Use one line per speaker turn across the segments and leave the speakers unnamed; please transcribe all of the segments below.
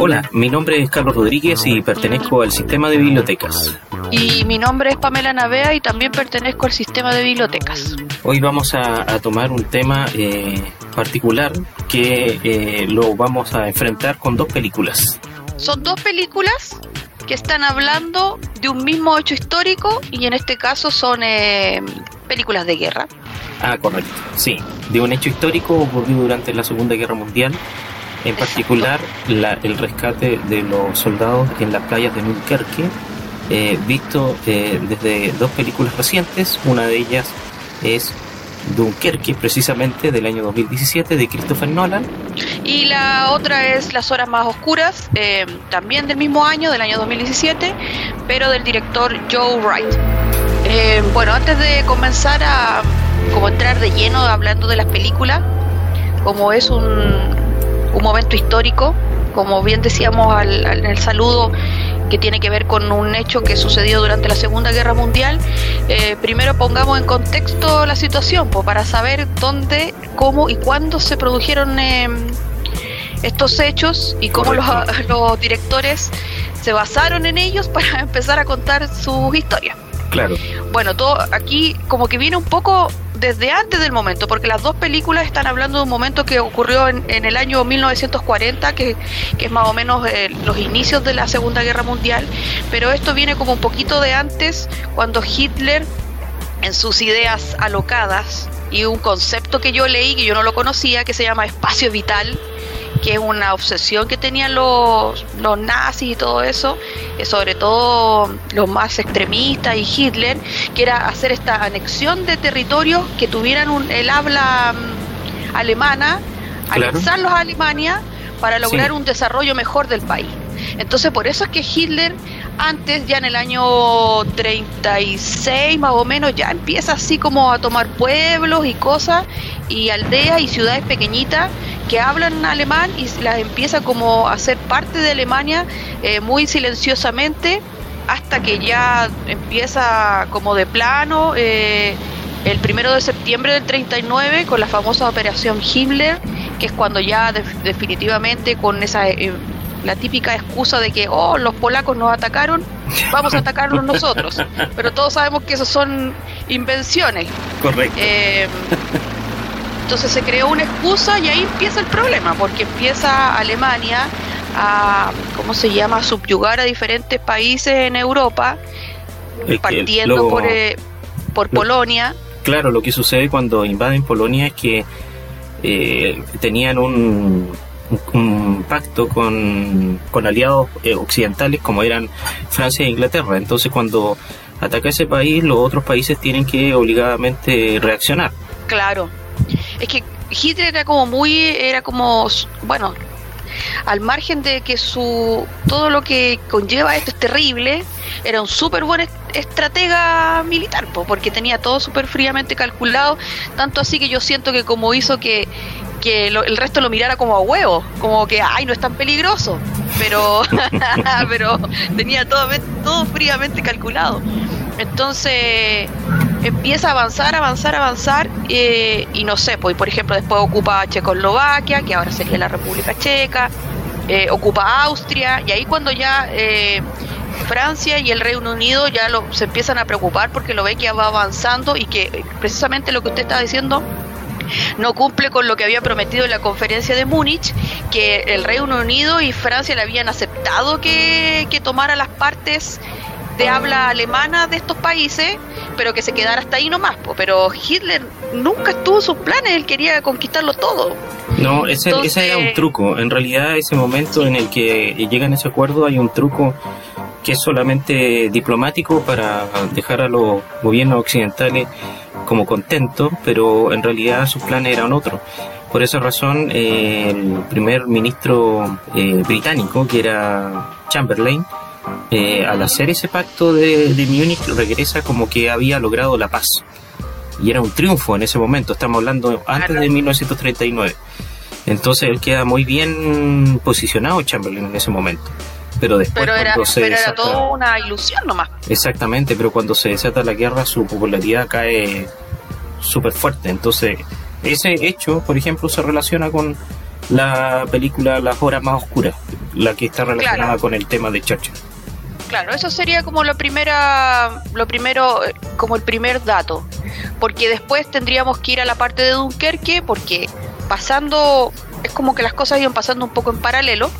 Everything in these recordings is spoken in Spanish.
Hola, mi nombre es Carlos Rodríguez y pertenezco al sistema de bibliotecas.
Y mi nombre es Pamela Navea y también pertenezco al sistema de bibliotecas.
Hoy vamos a, tomar un tema eh, particular que eh, lo vamos a enfrentar con dos películas.
Son dos películas que están hablando de un mismo hecho histórico y en este caso son eh, películas de guerra.
Ah, correcto, sí, de un hecho histórico ocurrido durante la Segunda Guerra Mundial en particular el rescate de los soldados en las playas de Dunkerque, eh, visto eh, desde dos películas recientes, una de ellas es Dunkerque, precisamente del año 2017 de Christopher Nolan.
Y la otra es Las Horas Más Oscuras, eh, también del mismo año, del año 2017, pero del director Joe Wright. bueno, antes de comenzar a como entrar de lleno hablando de las películas, como es un, un momento histórico, como bien decíamos al, en el saludo que tiene que ver con un hecho que sucedió durante la Segunda Guerra Mundial, eh, primero pongamos en contexto la situación, pues, para saber dónde, cómo y cuándo se produjeron em, estos hechos y cómo los, los, directores se basaron en ellos para empezar a contar sus historias.
Claro.
Bueno, todo aquí como que viene un poco desde antes del momento, porque las dos películas están hablando de un momento que ocurrió en, el año 1940, que, es más o menos eh, los inicios de la Segunda Guerra Mundial, pero esto viene como un poquito de antes, cuando Hitler, en sus ideas alocadas, y un concepto que yo leí, que yo no lo conocía, que se llama espacio vital, que es una obsesión que tenían los, los nazis y todo eso, eh, sobre todo los más extremistas y Hitler, que era hacer esta anexión de territorios que tuvieran un, el habla mm, alemana, anexarlos a Alemania para lograr un desarrollo mejor del país. Entonces por eso es que Hitler antes, ya en el año 36 más o menos, ya empieza así como a tomar pueblos y cosas y aldeas y ciudades pequeñitas que hablan alemán y las empieza como a ser parte de Alemania eh, muy silenciosamente hasta que ya empieza como de plano eh, el primero de septiembre del 39 con la famosa operación Himmler que es cuando ya definitivamente con esa eh, la típica excusa de que oh los polacos nos atacaron vamos a atacarlos nosotros pero todos sabemos que eso son invenciones.
Correcto
entonces se creó una excusa y ahí empieza el problema, porque empieza Alemania a, ¿cómo se llama?, subyugar a diferentes países en Europa, partiendo por, eh, por Polonia.
Claro, lo que sucede cuando invaden Polonia es que eh, tenían un, un pacto con, con aliados eh, occidentales como eran Francia e Inglaterra. Entonces cuando ataca ese país, los otros países tienen que obligadamente reaccionar.
Claro, es que Hitler era como muy, era como, bueno, al margen de que su todo lo que conlleva esto es terrible, era un súper buen estratega militar, porque tenía todo súper fríamente calculado, tanto así que yo siento que como hizo que, que el resto lo mirara como a huevo, como que, ay, no es tan peligroso, pero, pero tenía todo, todo fríamente calculado. Entonces empieza a avanzar, avanzar, avanzar eh, y no sé, pues por ejemplo después ocupa Checoslovaquia, que ahora sería la República Checa, eh, ocupa Austria y ahí cuando ya eh, Francia y el Reino Unido ya lo, se empiezan a preocupar porque lo ve que va avanzando y que precisamente lo que usted está diciendo no cumple con lo que había prometido en la conferencia de Múnich, que el Reino Unido y Francia le habían aceptado que tomara las partes de habla alemana de estos países, pero que se quedara hasta ahí nomás. Pero Hitler nunca estuvo sus planes, él quería conquistarlo todo.
No, ese, ese era un truco. En realidad, ese momento en el que llegan a ese acuerdo, hay un truco que es solamente diplomático para dejar a los gobiernos occidentales como contentos, pero en realidad sus planes eran otros. Por esa razón, eh, el primer ministro eh, británico, que era Chamberlain, eh, al hacer ese pacto de, de Múnich, regresa como que había logrado la paz. Y era un triunfo en ese momento, estamos hablando antes de 1939. Entonces él queda muy bien posicionado Chamberlain en ese momento. Pero después
Pero era,
cuando se
pero era
desata-
todo una ilusión nomás.
Exactamente, pero cuando se desata la guerra su popularidad cae súper fuerte. Entonces, ese hecho, por ejemplo, se relaciona con la película Las Horas Más Oscuras, la que está relacionada
Claro.
con el tema de Churchill.
Claro, eso sería como lo primera, lo primero, como el primer dato, porque después tendríamos que ir a la parte de Dunkerque, porque pasando, es como que las cosas iban pasando un poco en paralelo.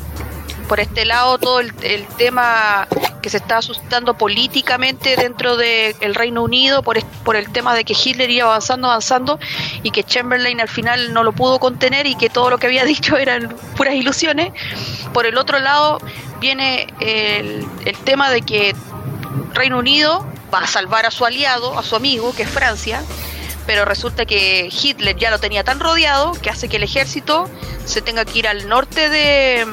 Por este lado, todo el, el tema que se está suscitando políticamente dentro del Reino Unido, por, el tema de que Hitler iba avanzando, avanzando, y que Chamberlain al final no lo pudo contener y que todo lo que había dicho eran puras ilusiones. Por el otro lado, viene el, el tema de que Reino Unido va a salvar a su aliado, a su amigo, que es Francia, pero resulta que Hitler ya lo tenía tan rodeado que hace que el ejército se tenga que ir al norte de,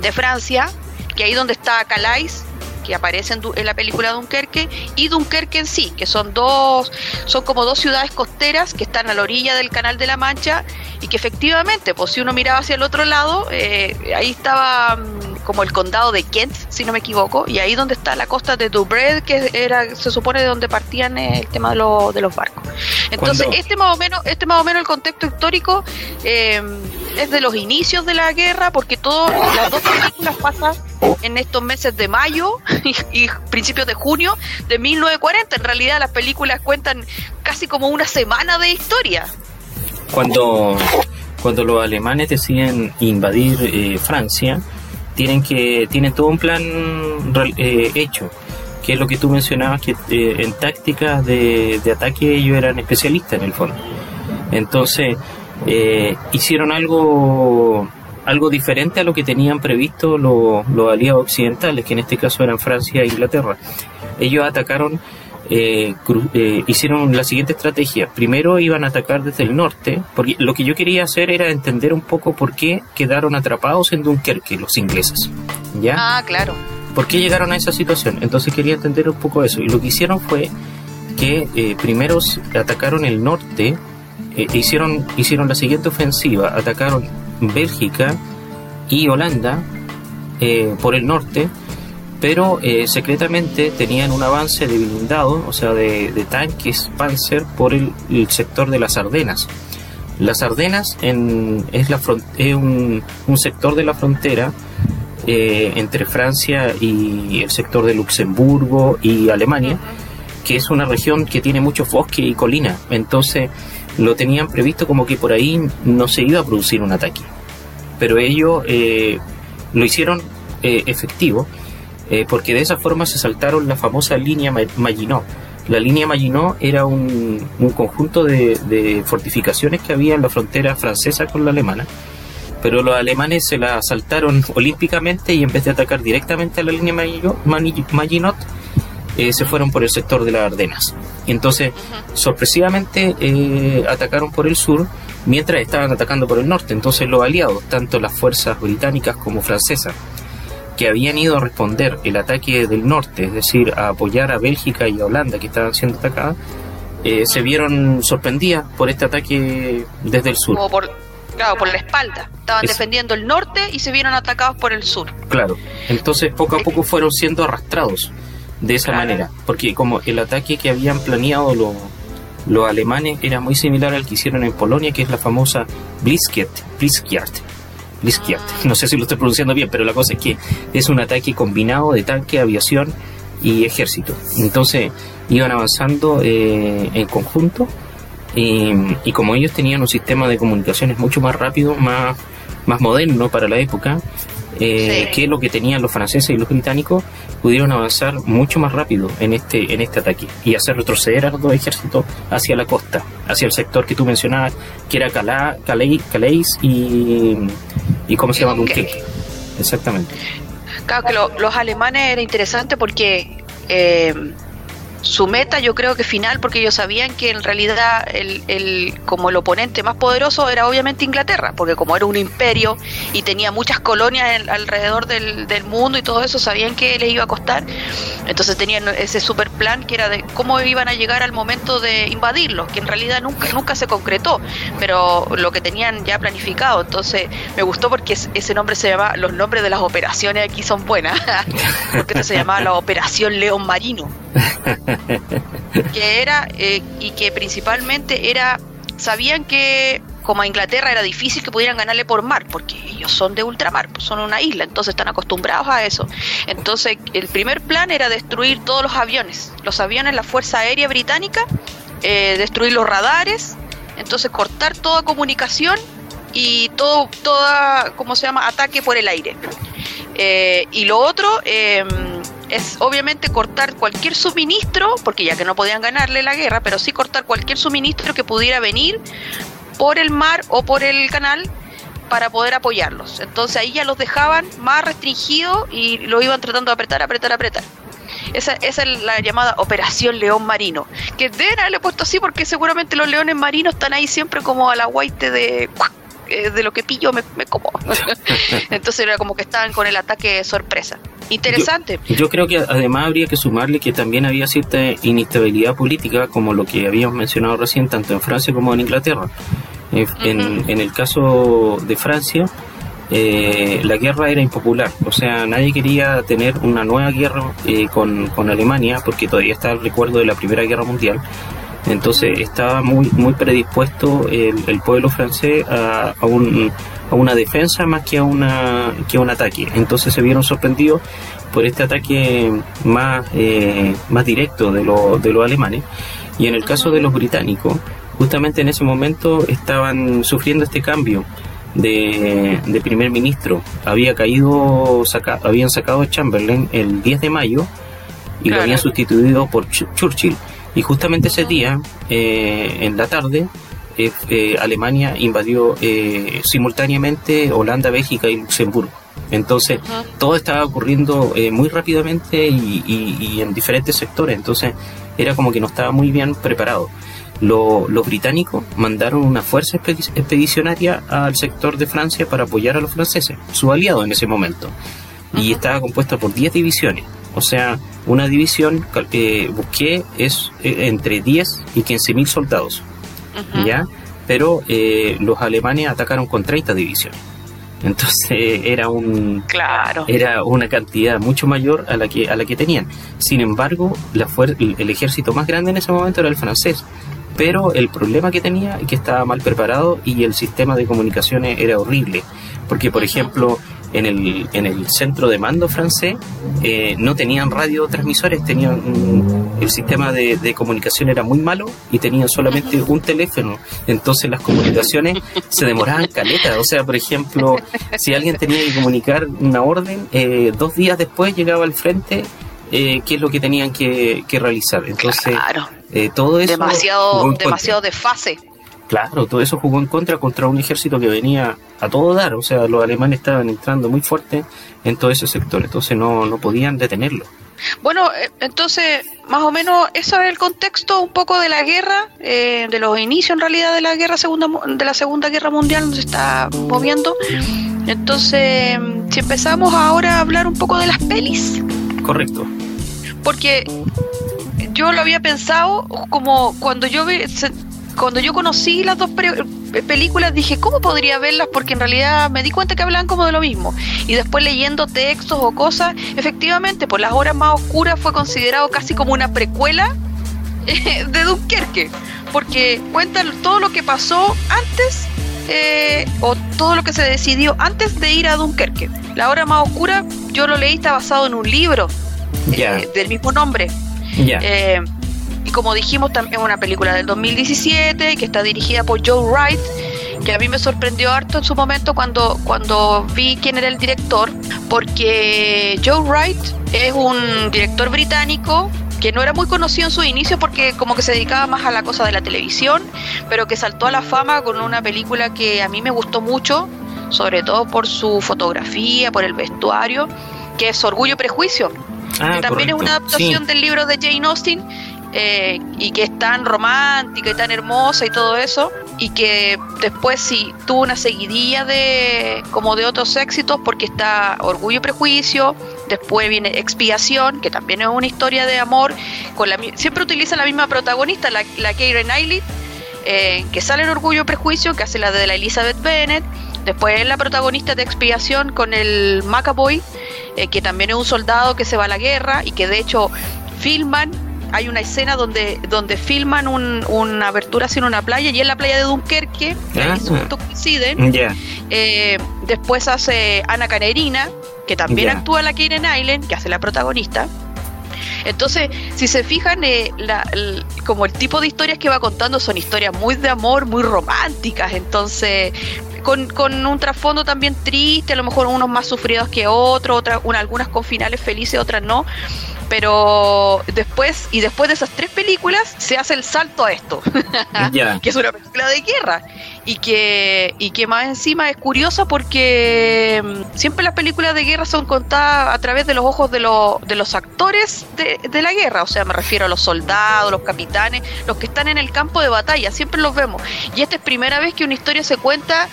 de Francia, que ahí donde está Calais, que aparece en, la película Dunkerque, y Dunkerque en sí, que son dos, son como dos ciudades costeras que están a la orilla del Canal de la Mancha y que efectivamente, pues si uno miraba hacia el otro lado, eh, ahí estaba mm, como el condado de Kent, si no me equivoco, y ahí donde está la costa de Douvres, que era, se supone de donde partían eh, el tema de, lo- de los barcos. Entonces, este más o menos, este más o menos el contexto histórico eh, es de los inicios de la guerra, porque todas las dos películas pasan en estos meses de mayo y, y principios de junio de 1940. En realidad las películas cuentan casi como una semana de historia.
Cuando, cuando los alemanes deciden invadir eh, Francia, tienen que tienen todo un plan eh, hecho, que es lo que tú mencionabas, que eh, en tácticas de, de ataque ellos eran especialistas en el fondo. Entonces, eh, hicieron algo algo diferente a lo que tenían previsto los, los aliados occidentales, que en este caso eran Francia e Inglaterra. Ellos atacaron, eh, eh, hicieron la siguiente estrategia. Primero iban a atacar desde el norte, porque lo que yo quería hacer era entender un poco por qué quedaron atrapados en Dunkerque los ingleses. ¿Ya?
Ah, claro.
¿Por qué llegaron a esa situación? Entonces quería entender un poco eso. Y lo que hicieron fue que eh, primero atacaron el norte, eh, e hicieron, hicieron la siguiente ofensiva, atacaron Bélgica y Holanda por el norte, pero eh, secretamente tenían un avance de blindado, o sea, de, tanques Panzer por el, sector de las Ardenas. Las Ardenas en, es, un, sector de la frontera eh, entre Francia y el sector de Luxemburgo y Alemania, que es una región que tiene mucho bosque y colina. Entonces lo tenían previsto como que por ahí no se iba a producir un ataque. Pero ellos eh, lo hicieron efectivo eh, porque de esa forma se saltaron la famosa línea Ma- Maginot. La línea Maginot era un, un conjunto de, de fortificaciones que había en la frontera francesa con la alemana pero los alemanes se la saltaron olímpicamente y en vez de atacar directamente a la línea Maginot, eh, se fueron por el sector de las Ardenas. Entonces, sorpresivamente, eh, atacaron por el sur mientras estaban atacando por el norte. Entonces, los aliados, tanto las fuerzas británicas como francesas, que habían ido a responder el ataque del norte, es decir, a apoyar a Bélgica y a Holanda que estaban siendo atacadas, eh, se vieron sorprendidas por este ataque desde el sur.
Como por, claro, por la espalda. Estaban
Es-
defendiendo el norte y se vieron atacados por el sur.
Claro, entonces poco a poco fueron siendo arrastrados de esa
Claro.
manera, porque como el ataque que habían planeado los, los alemanes era muy similar al que hicieron en Polonia, que es la famosa Blitzkrieg, No sé si lo estoy pronunciando bien, pero la cosa es que es un ataque combinado de tanque, aviación y ejército. Entonces iban avanzando eh, en conjunto y, y como ellos tenían un sistema de comunicaciones mucho más rápido, más, más moderno para la época, eh,
Sí.
que lo que tenían los franceses y los británicos, pudieron avanzar mucho más rápido en este, en este ataque y hacer retroceder a los dos ejércitos hacia la costa, hacia el sector que tú mencionabas, que era Calais, Calais, Calais y, y ¿cómo se llama? Dunkerque. Exactamente.
Claro que lo- los alemanes era interesante porque eh, su meta yo creo que final porque ellos sabían que en realidad el, el, como el oponente más poderoso era obviamente Inglaterra porque como era un imperio y tenía muchas colonias alrededor del, del, mundo y todo eso sabían que les iba a costar. Entonces tenían ese super plan que era de cómo iban a llegar al momento de invadirlos que en realidad nunca nunca se concretó pero lo que tenían ya planificado. Entonces me gustó porque ese nombre se llama los nombres de las operaciones aquí son buenas porque se llamaba la operación León Marino que era eh, y que principalmente era sabían que como a Inglaterra era difícil que pudieran ganarle por mar, porque ellos son de ultramar, pues son una isla, entonces están acostumbrados a eso. Entonces, el primer plan era destruir todos los aviones, los aviones, la Fuerza Aérea Británica, eh, destruir los radares, entonces cortar toda comunicación y todo, toda, ¿cómo se llama?, ataque por el aire. Eh, y lo otro eh, es obviamente cortar cualquier suministro, porque ya que no podían ganarle la guerra, pero sí cortar cualquier suministro que pudiera venir por el mar o por el canal para poder apoyarlos. Entonces ahí ya los dejaban más restringidos y lo iban tratando de apretar, apretar, apretar. Esa, esa es la llamada Operación León Marino, que deben haberle puesto así porque seguramente los leones marinos están ahí siempre como a la guaite de eh, de lo que pillo me, me como. Entonces era como que estaban con el ataque sorpresa. Interesante.
Yo, creo que además habría que sumarle que también había cierta inestabilidad política, como lo que habíamos mencionado recién, tanto en Francia como en Inglaterra. En, en, el caso de Francia, eh, la guerra era impopular, o sea, nadie quería tener una nueva guerra eh, con, con Alemania, porque todavía está el recuerdo de la Primera Guerra Mundial entonces estaba muy, muy predispuesto el, pueblo francés a, a, un, a, una defensa más que a, una, que a un ataque. Entonces se vieron sorprendidos por este ataque más, eh, más directo de, de los alemanes. Y en el caso de los británicos, justamente en ese momento estaban sufriendo este cambio de, de primer ministro. Había caído, saca, habían sacado a Chamberlain el 10 de mayo y lo habían sustituido por Churchill. Y justamente ese día, eh, en la tarde, eh, eh, Alemania invadió simultáneamente Holanda, Bélgica y Luxemburgo. Entonces, todo estaba ocurriendo muy rápidamente y, en diferentes sectores. Entonces, era como que no estaba muy bien preparado. los británicos mandaron una fuerza expedicionaria al sector de Francia para apoyar a los franceses, su aliado en ese momento. Y estaba compuesta por 10 divisiones. O sea, una división que busqué es eh, entre 10 y 15 mil soldados. ¿Ya? Pero eh, los alemanes atacaron con 30 divisiones. Entonces era un
claro.
era una cantidad mucho mayor a la que a la que tenían. Sin embargo, la el ejército más grande en ese momento era el francés. Pero el problema que tenía es que estaba mal preparado y el sistema de comunicaciones era horrible. Porque, por ejemplo, en el, en el centro de mando francés eh, no tenían radiotransmisores, tenían el sistema de, de, comunicación era muy malo y tenían solamente un teléfono. Entonces las comunicaciones se demoraban caleta. O sea, por ejemplo, si alguien tenía que comunicar una orden, eh, dos días después llegaba al frente eh, qué es lo que tenían que, que realizar. Entonces, eh, todo eso.
Demasiado, demasiado desfase.
Claro, todo eso jugó en contra contra un ejército que venía a todo dar, o sea, los alemanes estaban entrando muy fuerte en todo ese sector, entonces no, no podían detenerlo.
Bueno, eh, entonces, más o menos, eso es el contexto un poco de la guerra, eh, de los inicios en realidad de la guerra segunda, de la Segunda Guerra Mundial, donde se está moviendo. Entonces, si empezamos ahora a hablar un poco de las pelis.
Correcto.
Porque yo lo había pensado como cuando yo vi, cuando yo conocí las dos películas dije, ¿cómo podría verlas? Porque en realidad me di cuenta que hablaban como de lo mismo. Y después leyendo textos o cosas, efectivamente, por las horas más oscuras fue considerado casi como una precuela de Dunkerque. Porque cuentan todo lo que pasó antes eh, o todo lo que se decidió antes de ir a Dunkerque. La hora más oscura, yo lo leí, está basado en un libro eh, del mismo nombre. Eh, como dijimos, es una película del 2017 que está dirigida por Joe Wright, que a mí me sorprendió harto en su momento cuando, cuando vi quién era el director, porque Joe Wright es un director británico que no era muy conocido en su inicio porque como que se dedicaba más a la cosa de la televisión, pero que saltó a la fama con una película que a mí me gustó mucho, sobre todo por su fotografía, por el vestuario, que es Orgullo y Prejuicio. Ah, también es una adaptación del libro de Jane Austen eh, y que es tan romántica y tan hermosa y todo eso, y que después sí tuvo una seguidilla de como de otros éxitos porque está Orgullo y Prejuicio, después viene Expiación, que también es una historia de amor, con la, siempre utiliza la misma protagonista, la, la Keira Knightley, eh, que sale en Orgullo y Prejuicio, que hace la de la Elizabeth Bennet, después es la protagonista de Expiación con el Macaboy, eh, que también es un soldado que se va a la guerra y que de hecho filman hay una escena donde, donde filman una abertura en una playa y en la playa de Dunkerque, ahí ah. coinciden. Eh, después hace Ana Canerina, que también actúa la Karen Island, que hace la protagonista. Entonces, si se fijan, eh, como el tipo de historias que va contando son historias muy de amor, muy románticas, entonces con, con un trasfondo también triste, a lo mejor unos más sufridos que otros, otras, algunas con finales felices, otras no pero después y después de esas tres películas se hace el salto a esto. Que es una película de guerra. Y que y que más encima es curiosa porque mm, siempre las películas de guerra son contadas a través de los ojos de, de los actores de, de la guerra. O sea me refiero a los soldados los capitanes los que están en el campo de batalla. Siempre los vemos. Y esta es primera vez que una historia se cuenta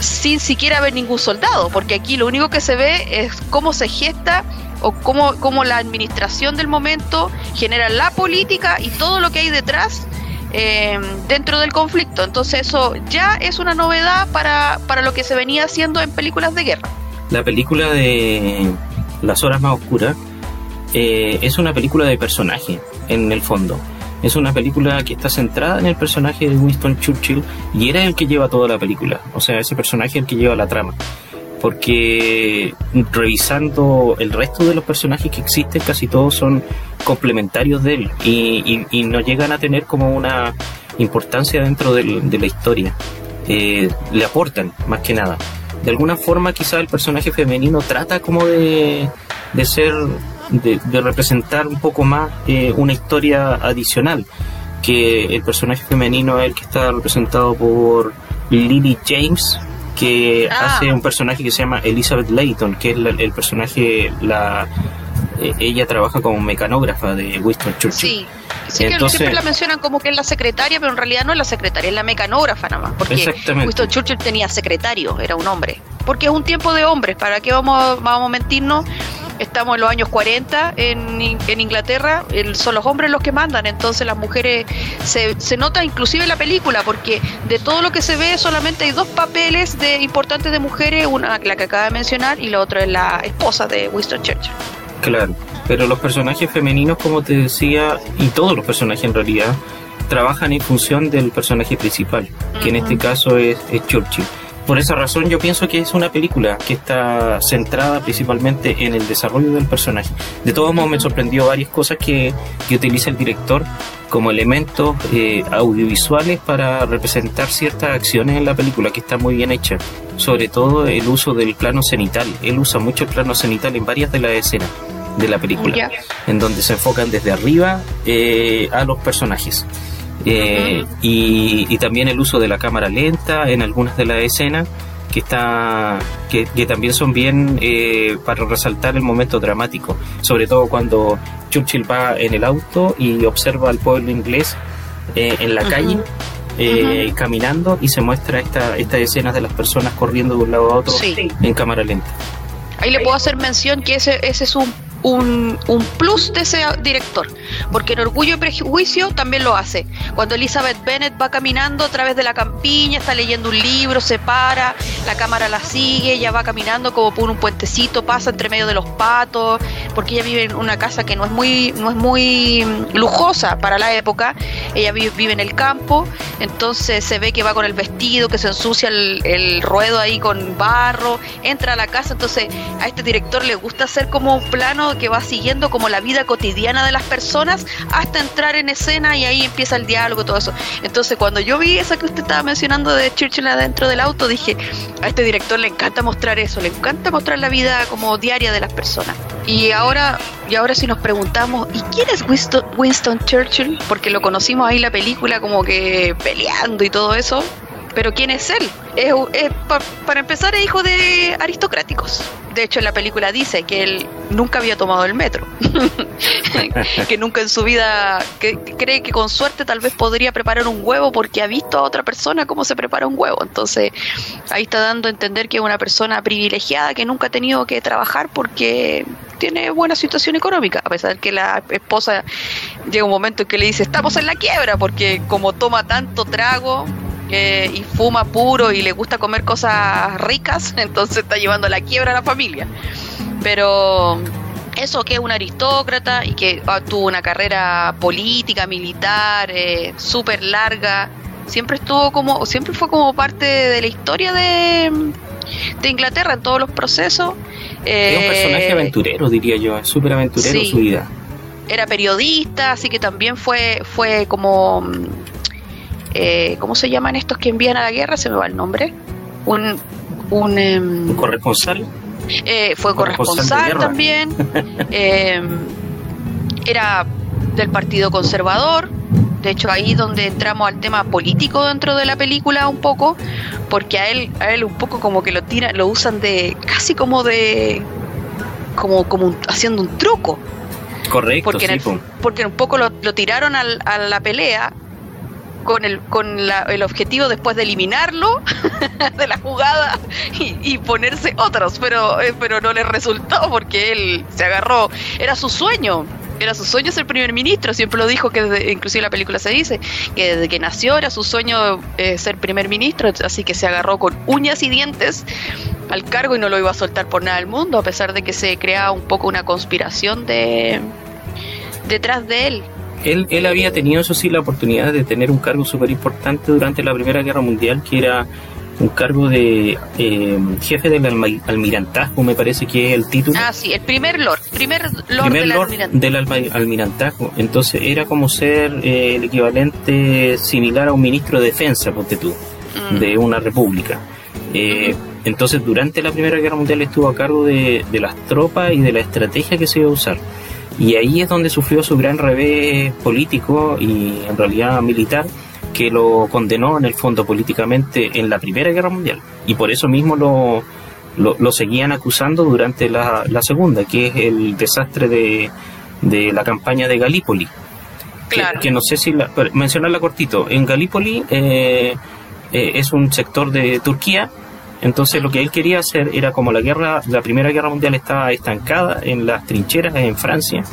sin siquiera ver ningún soldado, porque aquí lo único que se ve es cómo se gesta o cómo, cómo la administración del momento genera la política y todo lo que hay detrás eh, dentro del conflicto. Entonces eso ya es una novedad para, para lo que se venía haciendo en películas de guerra.
La película de Las Horas Más Oscuras eh, es una película de personaje, en el fondo. Es una película que está centrada en el personaje de Winston Churchill y era el que lleva toda la película. O sea, ese personaje es el que lleva la trama porque revisando el resto de los personajes que existen, casi todos son complementarios de él y, no llegan a tener como una importancia dentro de la historia. Eh, le aportan, más que nada. De alguna forma, quizá el personaje femenino trata como de, ser, de, representar un poco más eh, una historia adicional, que el personaje femenino es el que está representado por Lily James, que ah. hace un personaje que se llama Elizabeth Layton, que es el personaje, la eh, ella trabaja como mecanógrafa de Winston Churchill.
Sí, que siempre la mencionan como que es la secretaria, pero en realidad no es la secretaria, es la mecanógrafa nada más, porque Winston Churchill tenía secretario, era un hombre. Porque es un tiempo de hombres, ¿para qué vamos, vamos a mentirnos? Estamos en los años 40 en, en Inglaterra, son los hombres los que mandan, entonces las mujeres se, se nota inclusive en la película, porque de todo lo que se ve solamente hay dos papeles de importantes de mujeres, una la que acaba de mencionar y la otra es la esposa de Winston Churchill.
Claro, pero los personajes femeninos, como te decía, y todos los personajes en realidad, trabajan en función del personaje principal, que en este caso es, es Churchill. Por esa razón yo pienso que es una película que está centrada principalmente en el desarrollo del personaje. De todos modos me sorprendió varias cosas que, que utiliza el director como elementos eh, audiovisuales para representar ciertas acciones en la película que está muy bien hecha. Sobre todo el uso del plano cenital. Él usa mucho el plano cenital en varias de las escenas de la película, en donde se enfocan desde arriba eh, a los personajes. Eh, y, también el uso de la cámara lenta en algunas de las escenas que está que, también son bien eh, para resaltar el momento dramático. Sobre todo cuando Churchill va en el auto y observa al pueblo inglés eh, en la calle caminando y se muestra esta, estas escenas de las personas corriendo de un lado a otro en cámara lenta.
Ahí le puedo hacer mención que ese, ese es un un, un, plus de ese director, porque en Orgullo y Prejuicio también lo hace. Cuando Elizabeth Bennett va caminando a través de la campiña, está leyendo un libro, se para, la cámara la sigue, ella va caminando como por un puentecito, pasa entre medio de los patos, porque ella vive en una casa que no es muy, no es muy lujosa para la época, ella vive, vive en el campo, entonces se ve que va con el vestido, que se ensucia el, el ruedo ahí con barro, entra a la casa, entonces a este director le gusta hacer como un plano que va siguiendo como la vida cotidiana de las personas hasta entrar en escena y ahí empieza el diálogo, todo eso. Entonces, cuando yo vi esa que usted estaba mencionando de Churchill adentro del auto, dije, a este director le encanta mostrar eso, le encanta mostrar la vida como diaria de las personas. Y ahora, y ahora si nos preguntamos, ¿y quién es Winston, Winston Churchill? Porque lo conocimos ahí en la película como que peleando y todo eso. Pero ¿quién es él? Es, para empezar, es hijo de aristocráticos. De hecho, en la película dice que él nunca había tomado el metro. que nunca en su vida que, cree que con suerte tal vez podría preparar un huevo porque ha visto a otra persona cómo se prepara un huevo. Entonces, ahí está dando a entender que es una persona privilegiada que nunca ha tenido que trabajar porque tiene buena situación económica, a pesar de que la esposa llega un momento en que le dice, estamos en la quiebra, porque como toma tanto trago, y fuma puro y le gusta comer cosas ricas, entonces está llevando la quiebra a la familia. Pero eso que es un aristócrata y que ah, tuvo una carrera política, militar, eh, súper larga, siempre estuvo como, siempre fue como parte de la historia de, de Inglaterra en todos los procesos.
es un personaje eh, aventurero, diría yo, súper aventurero su vida.
Era periodista, así que también fue, fue como eh, ¿cómo se llaman estos que envían a la guerra? Se me va el nombre. Un, un,
em, corresponsal.
Eh, fue corresponsal, también. Em, era del Partido Conservador. De hecho, ahí donde entramos al tema político dentro de la película un poco, porque a él, a él un poco como que lo tiran, lo usan de casi como de como, como haciendo un truco.
Correcto,
porque, porque un poco lo, lo tiraron al, a la pelea con el, con el objetivo después de eliminarlo de la jugada y, ponerse otros, pero, eh, pero no le resultó porque él se agarró, era su sueño. Era su sueño ser primer ministro, siempre lo dijo, que desde, inclusive la película se dice, que desde que nació era su sueño eh, ser primer ministro, así que se agarró con uñas y dientes al cargo y no lo iba a soltar por nada del mundo, a pesar de que se creaba un poco una conspiración de detrás de él
él, él había tenido, eso sí, la oportunidad de tener un cargo súper importante durante la Primera Guerra Mundial, que era un cargo de eh, jefe del almirantazgo, me parece que es el título.
Ah, sí, el primer lord, primer lord, del,
almirantazgo. Entonces era como ser eh, el equivalente similar a un ministro de defensa, ponte tú, mm. de una república. Eh, entonces durante la Primera Guerra Mundial estuvo a cargo de, de las tropas y de la estrategia que se iba a usar. Y ahí es donde sufrió su gran revés político y en realidad militar, que lo condenó en el fondo políticamente en la Primera Guerra Mundial. Y por eso mismo lo, lo, seguían acusando durante la, la, Segunda, que es el desastre de, de la campaña de Galípoli.
Claro.
Que, no sé si mencionarla cortito. En Galípoli eh, eh, es un sector de Turquía entonces lo que él quería hacer era como la guerra, la primera guerra mundial estaba estancada en las trincheras en Francia,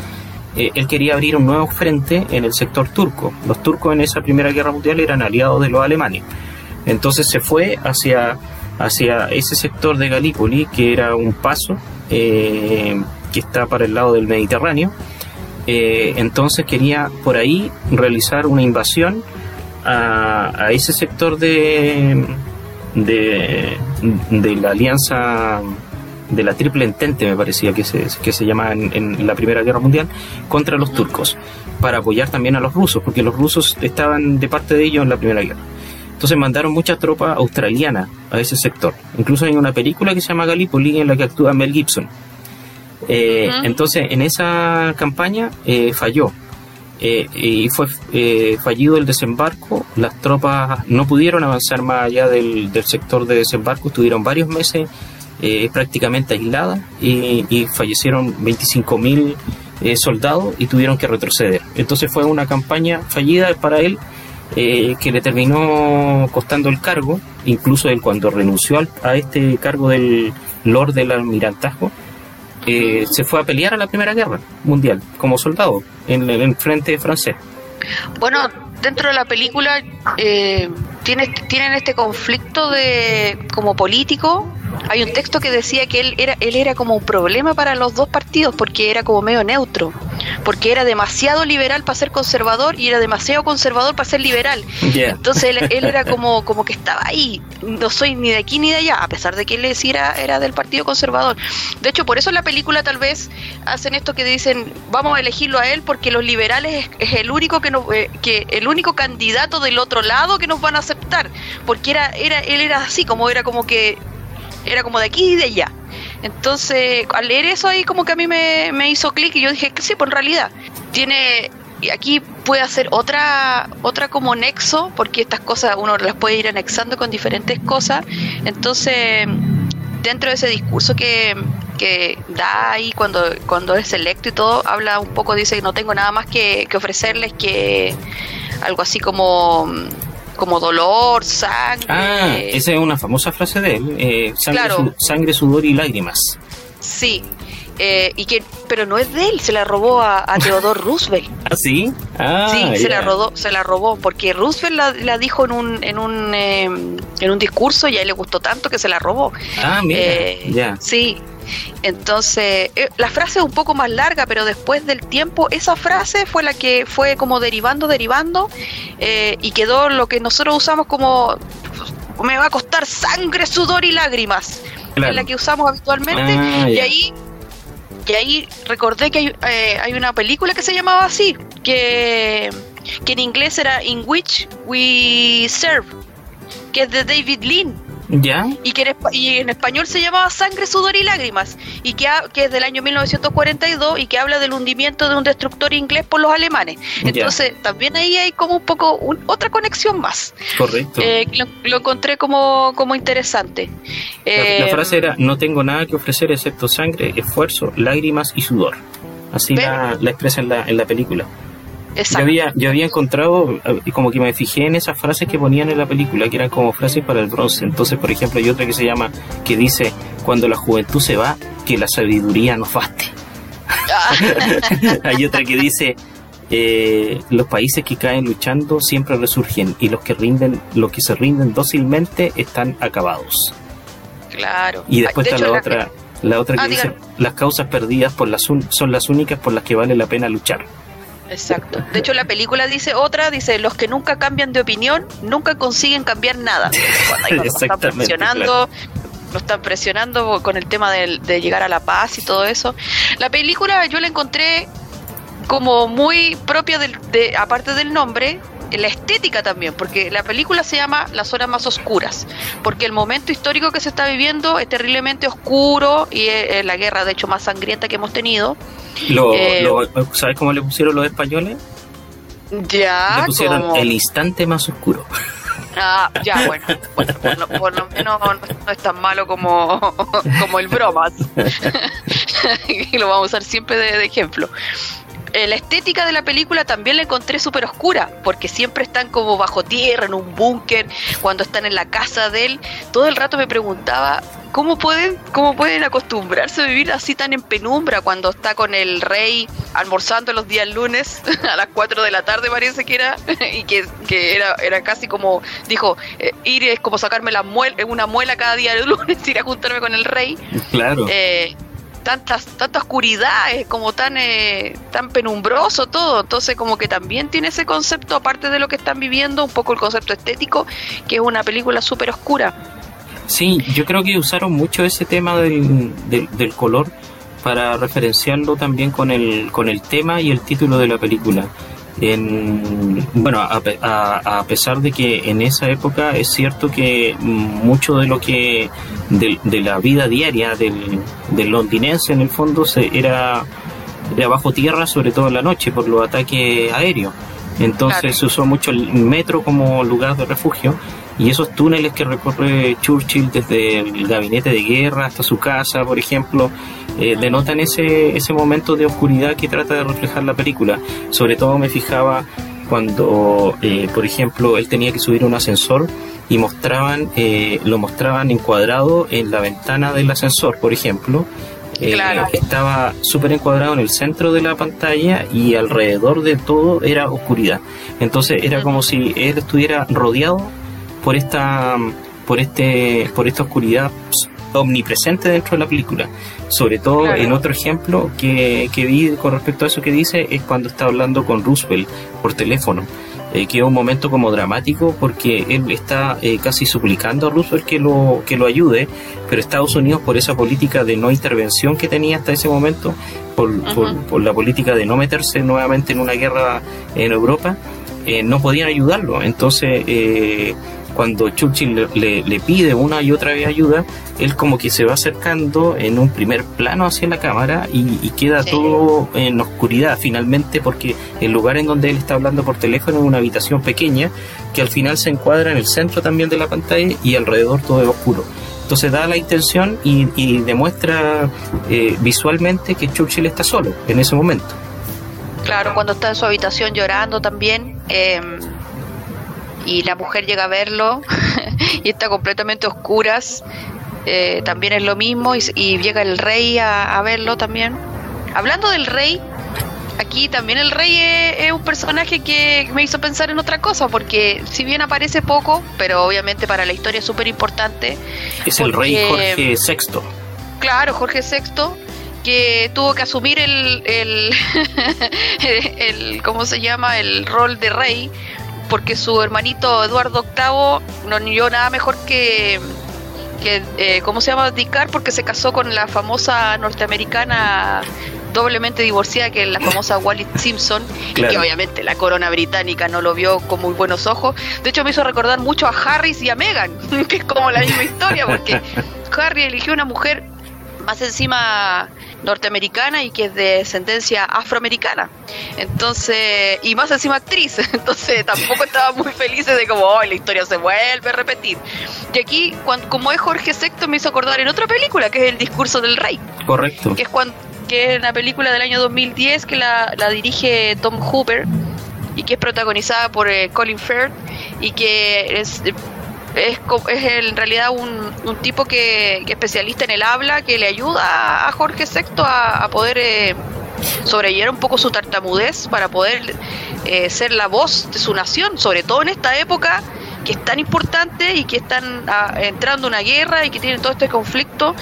eh, él quería abrir un nuevo frente en el sector turco. Los turcos en esa primera guerra mundial eran aliados de los alemanes. Entonces se fue hacia, hacia ese sector de Galípoli, que era un paso eh, que está para el lado del Mediterráneo. Eh, entonces quería por ahí realizar una invasión a ese sector de, de, de la alianza de la Triple Entente, me parecía que se, que se llama en, la Primera Guerra Mundial, contra los turcos, para apoyar también a los rusos, porque los rusos estaban de parte de ellos en la Primera Guerra. Entonces mandaron mucha tropa australiana a ese sector. Incluso hay una película que se llama Gallipoli en la que actúa Mel Gibson. Eh, entonces, en esa campaña eh, falló eh, y fue eh, fallido el desembarco. Las tropas no pudieron avanzar más allá del, sector de desembarco, estuvieron varios meses eh, prácticamente aisladas y, y fallecieron 25.000 soldados y tuvieron que retroceder. Entonces fue una campaña fallida para él que le terminó costando el cargo, incluso él cuando renunció a este cargo del Lord del Almirantazgo eh, se fue a pelear a la Primera Guerra Mundial como soldado en, el frente francés.
Bueno, dentro de la película eh, tienen este conflicto de como político hay un texto que decía que él era, él era como un problema para los dos partidos porque era como medio neutro, porque era demasiado liberal para ser conservador y era demasiado conservador para ser liberal. Entonces él, era como, como que estaba ahí, no soy ni de aquí ni de allá, a pesar de que él era, era del partido conservador. De hecho, por eso en la película tal vez hacen esto que dicen, vamos a elegirlo a él porque los liberales es, el único que, no, eh, que el único candidato del otro lado que nos van a aceptar, porque era, era, él era así, como era como que era como de aquí y de allá. Entonces, al leer eso ahí como que a mí me, hizo clic y yo dije que sí, pues en realidad tiene y aquí puede hacer otra otra como nexo porque estas cosas uno las puede ir anexando con diferentes cosas entonces dentro de ese discurso que, que da ahí cuando cuando es electo y todo habla un poco dice no tengo nada más que, que ofrecerles que algo así como como dolor, sangre.
Ah, esa es una famosa frase de él, eh, sangre, sangre, sudor y lágrimas.
Sí, eh, y que pero no es de él se la robó a, Theodore Roosevelt.
Ah sí ah,
sí se la robó se la robó porque Roosevelt la, dijo en un en un em, en un discurso y a él le gustó tanto que se la robó.
Ah mira eh, ya.
sí entonces, eh, la frase es un poco más larga, pero después del tiempo, esa frase fue la que fue como derivando, derivando, y quedó lo que nosotros usamos como me va a costar sangre, sudor y lágrimas. Es la que usamos habitualmente. Ah, y ahí y ahí recordé que hay, eh, hay, una película que se llamaba así, que, que en inglés era In Which We Serve, que es de David Lean y que en, español se llamaba Sangre, Sudor y Lágrimas, y que, que es del año 1942 y que habla del hundimiento de un destructor inglés por los alemanes. Entonces, también ahí hay como un poco otra conexión más.
Correcto.
Eh, lo, encontré como, como interesante.
La, eh, frase era, no tengo nada que ofrecer excepto sangre, esfuerzo, lágrimas y sudor. Así la, la expresa en la, en la película. Yo había, yo había encontrado, y como que me fijé en esas frases que ponían en la película, que eran como frases para el bronce. Entonces, por ejemplo, hay otra que se llama, que dice, cuando la juventud se va, que la sabiduría nos baste. Ah. hay otra que dice, eh, los países que caen luchando siempre resurgen y los que rinden, los que se rinden dócilmente están acabados.
Claro.
Y después está la otra, la otra que ah, dice, las causas perdidas por las son las únicas por las que vale la pena luchar.
Exacto. De hecho, la película dice otra, dice, los que nunca cambian de opinión, nunca consiguen cambiar nada. Cuando están presionando, están presionando con el tema de, llegar a la paz y todo eso. La película yo la encontré como muy propia del, de, aparte del nombre, la estética también, porque la película se llama Las horas más oscuras, porque el momento histórico que se está viviendo es terriblemente oscuro y es, la guerra, de hecho, más sangrienta que hemos tenido.
Eh, ¿Sabes cómo le pusieron los españoles?
Ya.
Le pusieron el instante más oscuro.
Ah, ya, bueno, por, lo menos no, es tan malo como, como el bromas. y lo vamos a usar siempre de ejemplo. Eh, la estética de la película también la encontré súper oscura, porque siempre están como bajo tierra, en un búnker, cuando están en la casa de él. Todo el rato me preguntaba, ¿cómo pueden, cómo pueden acostumbrarse a vivir así tan en penumbra cuando está con el rey almorzando los días lunes a las 4 de la tarde parece que era, y que, era, era casi como, dijo, eh, ir es como sacarme la muela, una muela cada día del lunes, ir a juntarme con el rey.
Claro.
Eh, tanta oscuridad, es como tan, eh, tan penumbroso todo, entonces como que también tiene ese concepto, aparte de lo que están viviendo, un poco el concepto estético, que es una película súper oscura.
Sí, yo creo que usaron mucho ese tema del, del, color para referenciarlo también con el, con el tema y el título de la película. En, bueno, a, a, pesar de que en esa época es cierto que mucho de lo que de, la vida diaria del, del, londinense en el fondo se, era, de bajo tierra, sobre todo en la noche, por los ataques aéreos. Entonces se usó mucho el metro como lugar de refugio y esos túneles que recorre Churchill desde el gabinete de guerra hasta su casa, por ejemplo, eh, denotan ese, ese momento de oscuridad que trata de reflejar la película. Sobre todo me fijaba cuando, eh, por ejemplo, él tenía que subir un ascensor y mostraban, eh, lo mostraban encuadrado en la ventana del ascensor, por ejemplo. Estaba súper encuadrado en el centro de la pantalla y alrededor de todo era oscuridad. Entonces era como si él estuviera rodeado por esta por este por esta oscuridad omnipresente dentro de la película. Sobre todo en otro ejemplo que, que, vi con respecto a eso que dice es cuando está hablando con Roosevelt por teléfono. Eh, que es un momento como dramático porque él está eh, casi suplicando a Roosevelt que lo, que lo ayude, pero Estados Unidos por esa política de no intervención que tenía hasta ese momento, por, por, la política de no meterse nuevamente en una guerra en Europa, eh, no podían ayudarlo. Entonces cuando Churchill le, le, pide una y otra vez ayuda, él como que se va acercando en un primer plano hacia la cámara y, queda todo en oscuridad finalmente porque el lugar en donde él está hablando por teléfono es una habitación pequeña que al final se encuadra en el centro también de la pantalla y alrededor todo es oscuro. Entonces da la intención y, demuestra eh, visualmente que Churchill está solo en ese momento.
Claro, cuando está en su habitación llorando también. Em, y la mujer llega a verlo y está completamente oscuras. Eh, también es lo mismo y, llega el rey a, verlo también. Hablando del rey, aquí también el rey es, un personaje que me hizo pensar en otra cosa, porque si bien aparece poco, pero obviamente para la historia es súper importante.
Es el rey Jorge VI.
Claro, Jorge VI que tuvo que asumir el, el, el, ¿cómo se llama? el rol de rey porque su hermanito Eduardo VIII no dio nada mejor que, que eh, ¿cómo se llama? Dicar, porque se casó con la famosa norteamericana doblemente divorciada que es la famosa Wallis Simpson y que obviamente la corona británica no lo vio con muy buenos ojos. De hecho me hizo recordar mucho a Harris y a Meghan, que es como la misma historia porque Harry eligió una mujer más encima norteamericana y que es de descendencia afroamericana. Entonces, y más encima actriz. Entonces, tampoco estaba muy feliz de como, oh, la historia se vuelve a repetir. Y aquí, cuando, como es Jorge VI, me hizo acordar en otra película, que es El discurso del rey.
Correcto.
Que es, cuando, que es una película del año 2010 que la, la dirige Tom Hooper y que es protagonizada por eh, Colin Firth y que es es, es en realidad un, un tipo que, que, especialista en el habla que le ayuda a Jorge VI a, poder eh, sobrellevar un poco su tartamudez para poder eh, ser la voz de su nación, sobre todo en esta época que es tan importante y que están ah, entrando una guerra y que tienen todo este conflicto,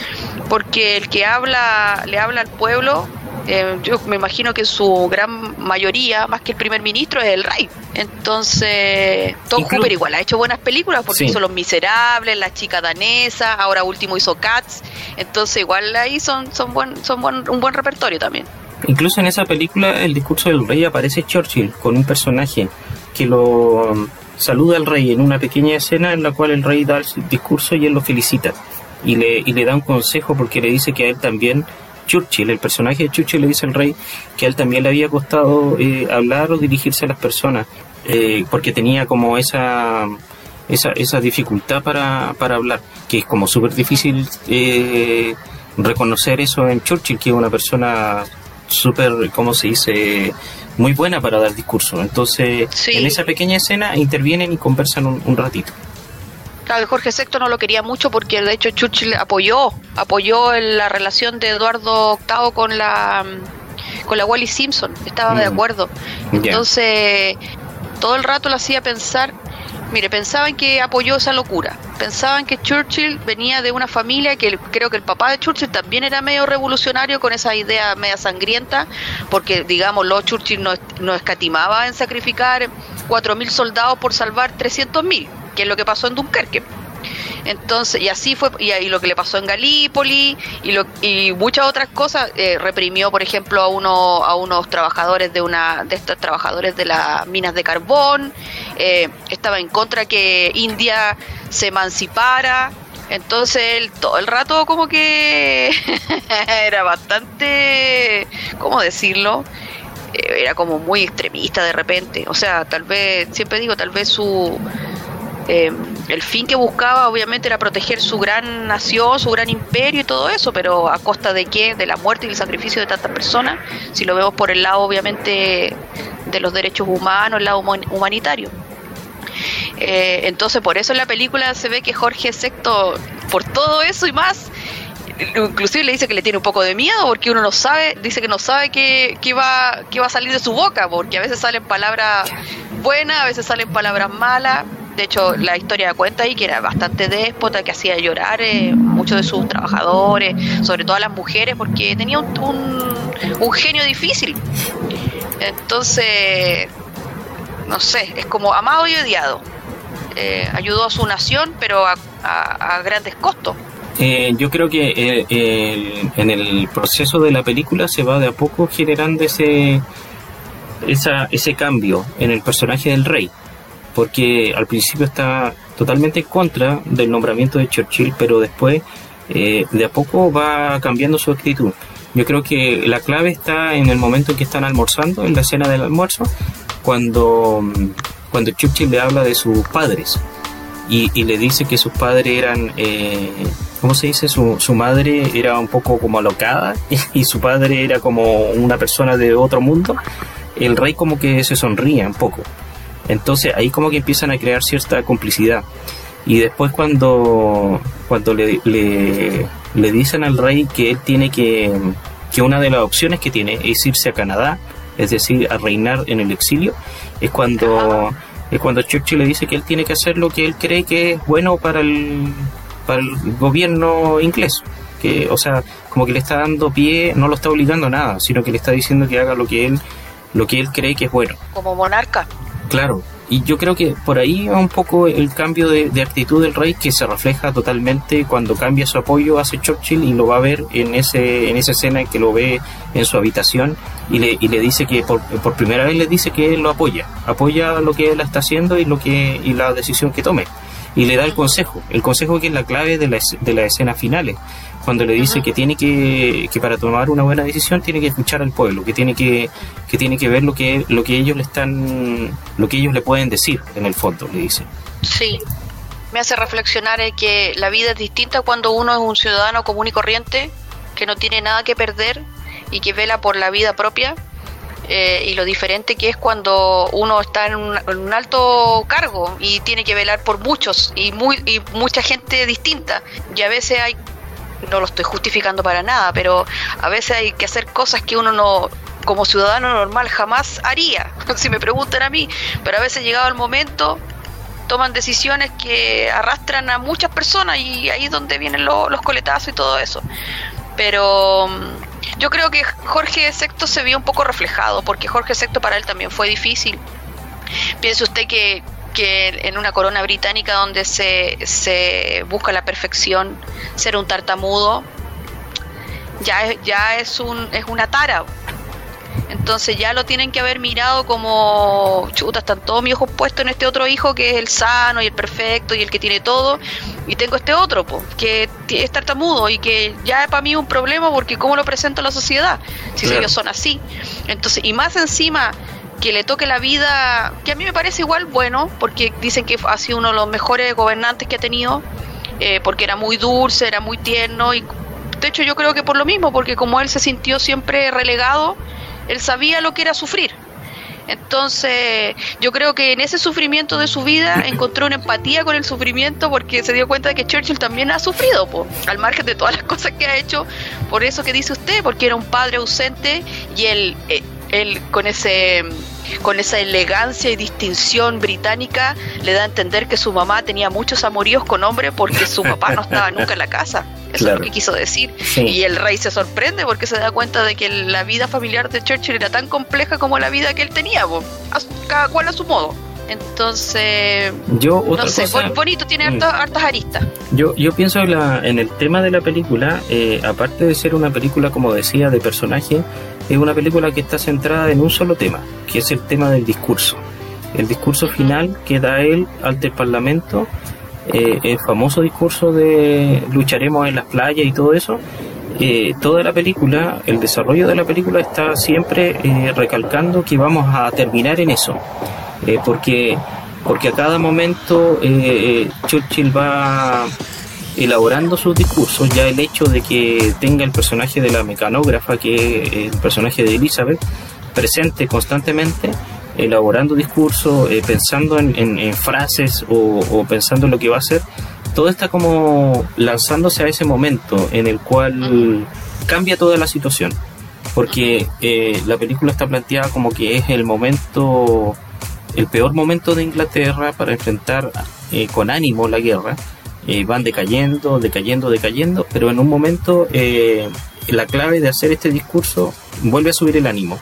porque el que habla le habla al pueblo eh, yo me imagino que su gran mayoría, más que el primer ministro, es el rey. Entonces, Tom Cooper igual ha hecho buenas películas porque hizo Los Miserables, La chica danesa, ahora último hizo Cats. Entonces, igual ahí son, son, buen, son buen, un buen repertorio también.
Incluso en esa película, el discurso del rey aparece Churchill con un personaje que lo um, saluda al rey en una pequeña escena en la cual el rey da el discurso y él lo felicita. Y le, y le da un consejo porque le dice que a él también Churchill, el personaje de Churchill le dice al rey que a él también le había costado eh, hablar o dirigirse a las personas, eh, porque tenía como esa, esa, esa dificultad para, para hablar, que es como súper difícil eh, reconocer eso en Churchill, que es una persona súper, ¿cómo se dice? Muy buena para dar discurso. Entonces, en esa pequeña escena intervienen y conversan un ratito.
Claro, Jorge VI no lo quería mucho porque de hecho Churchill apoyó, apoyó la relación de Eduardo VIII con la con la Wally Simpson, estaba de mm. acuerdo. Entonces, todo el rato lo hacía pensar, mire, pensaban que apoyó esa locura, pensaban que Churchill venía de una familia que creo que el papá de Churchill también era medio revolucionario con esa idea media sangrienta, porque digamos, los Churchill no, no escatimaba en sacrificar 4.000 soldados por salvar 300.000 que es lo que pasó en Dunkerque. Entonces, y así fue, y, ahí lo que le pasó en Galípoli y, lo, y muchas otras cosas, eh, reprimió, por ejemplo, a, uno, a unos trabajadores de una de estos trabajadores de las minas de carbón, eh, estaba en contra que India se emancipara, entonces él todo el rato como que era bastante, ¿cómo decirlo? Eh, era como muy extremista de repente, o sea, tal vez, siempre digo, tal vez su eh, el fin que buscaba obviamente era proteger su gran nación, su gran imperio y todo eso, pero a costa de qué? De la muerte y el sacrificio de tantas personas, si lo vemos por el lado obviamente de los derechos humanos, el lado humanitario. Eh, entonces por eso en la película se ve que Jorge VI, por todo eso y más, inclusive le dice que le tiene un poco de miedo porque uno no sabe, dice que no sabe qué, qué, va, qué va a salir de su boca, porque a veces salen palabras buenas, a veces salen palabras malas, de hecho, la historia cuenta ahí que era bastante déspota, que hacía llorar eh, muchos de sus trabajadores, sobre todo a las mujeres, porque tenía un, un, genio difícil. Entonces, no sé, es como amado y odiado. Eh, ayudó a su nación, pero a, grandes costos.
Eh, yo creo que en el proceso de la película se va de a poco generando ese, esa, ese cambio en el personaje del rey porque al principio está totalmente en contra del nombramiento de Churchill, pero después eh, de a poco va cambiando su actitud. Yo creo que la clave está en el momento en que están almorzando, en la escena del almuerzo, cuando, cuando Churchill le habla de sus padres y, le dice que sus padres eran, eh, ¿cómo se dice? Su, su madre era un poco como alocada y su padre era como una persona de otro mundo. El rey como que se sonríe un poco. Entonces ahí como que empiezan a crear cierta complicidad. Y después cuando, cuando le, le, dicen al rey que él tiene que, que una de las opciones que tiene es irse a Canadá, es decir, a reinar en el exilio, es cuando, es cuando Churchill le dice que él tiene que hacer lo que él cree que es bueno para el, para el gobierno inglés. Que, o sea, como que le está dando pie, no lo está obligando a nada, sino que le está diciendo que haga lo que él, lo que él cree que es bueno.
Como monarca.
Claro, y yo creo que por ahí va un poco el cambio de, actitud del rey que se refleja totalmente cuando cambia su apoyo hacia Churchill y lo va a ver en ese en esa escena en que lo ve en su habitación y le, y le dice que por, por primera vez le dice que él lo apoya, apoya lo que él está haciendo y lo que y la decisión que tome y le da el consejo, el consejo que es la clave de, la, de las escenas finales, cuando le dice que tiene que, que para tomar una buena decisión tiene que escuchar al pueblo, que tiene que, que tiene que ver lo que, lo que ellos le están, lo que ellos le pueden decir en el fondo, le dice.
Sí, me hace reflexionar en que la vida es distinta cuando uno es un ciudadano común y corriente, que no tiene nada que perder y que vela por la vida propia eh, y lo diferente que es cuando uno está en un, alto cargo y tiene que velar por muchos y, muy, y mucha gente distinta. Y a veces hay, no lo estoy justificando para nada, pero a veces hay que hacer cosas que uno no, como ciudadano normal, jamás haría, si me preguntan a mí. Pero a veces llegado el momento, toman decisiones que arrastran a muchas personas y ahí es donde vienen los coletazos y todo eso. Pero yo creo que Jorge VI se vio un poco reflejado, porque Jorge VI para él también fue difícil. Piense usted que, en una corona británica donde se, se busca la perfección, ser un tartamudo ya, ya es, un, es una tara. Entonces ya lo tienen que haber mirado como, chuta, están todos mis ojos puestos en este otro hijo que es el sano y el perfecto y el que tiene todo. Y tengo este otro, que es tartamudo y que ya es para mí un problema porque cómo lo presento a la sociedad, si ellos son así. Entonces, y más encima que le toque la vida, que a mí me parece igual bueno, porque dicen que ha sido uno de los mejores gobernantes que ha tenido, eh, porque era muy dulce, era muy tierno y de hecho yo creo que por lo mismo, porque como él se sintió siempre relegado, él sabía lo que era sufrir. Entonces, yo creo que en ese sufrimiento de su vida encontró una empatía con el sufrimiento porque se dio cuenta de que Churchill también ha sufrido, al margen de todas las cosas que ha hecho, por eso que dice usted, porque era un padre ausente y él, eh, él con ese con esa elegancia y distinción británica le da a entender que su mamá tenía muchos amoríos con hombres porque su papá no estaba nunca en la casa. Eso es lo que quiso decir. Y el rey se sorprende porque se da cuenta de que la vida familiar de Churchill era tan compleja como la vida que él tenía, cada cual a su modo. Entonces,
yo,
no sé, bonito, tiene mm. hartas, aristas.
Yo, yo pienso en, la, en el tema de la película, eh, aparte de ser una película, como decía, de personaje, es una película que está centrada en un solo tema, que es el tema del discurso. El discurso final que da él ante el Parlamento eh, el famoso discurso de lucharemos en las playas y todo eso, eh, toda la película, el desarrollo de la película está siempre eh, recalcando que vamos a terminar en eso, porque, porque a cada momento Churchill va elaborando sus discursos, ya el hecho de que tenga el personaje de la mecanógrafa, que es el personaje de Elizabeth, presente constantemente, elaborando discursos, eh, pensando en, frases o, pensando en lo que va a hacer, todo está como lanzándose a ese momento en el cual cambia toda la situación. Porque eh, la película está planteada como que es el momento, el peor momento de Inglaterra para enfrentar eh, con ánimo la guerra. Van decayendo, decayendo, decayendo, pero en un momento la clave de hacer este discurso vuelve a subir el ánimo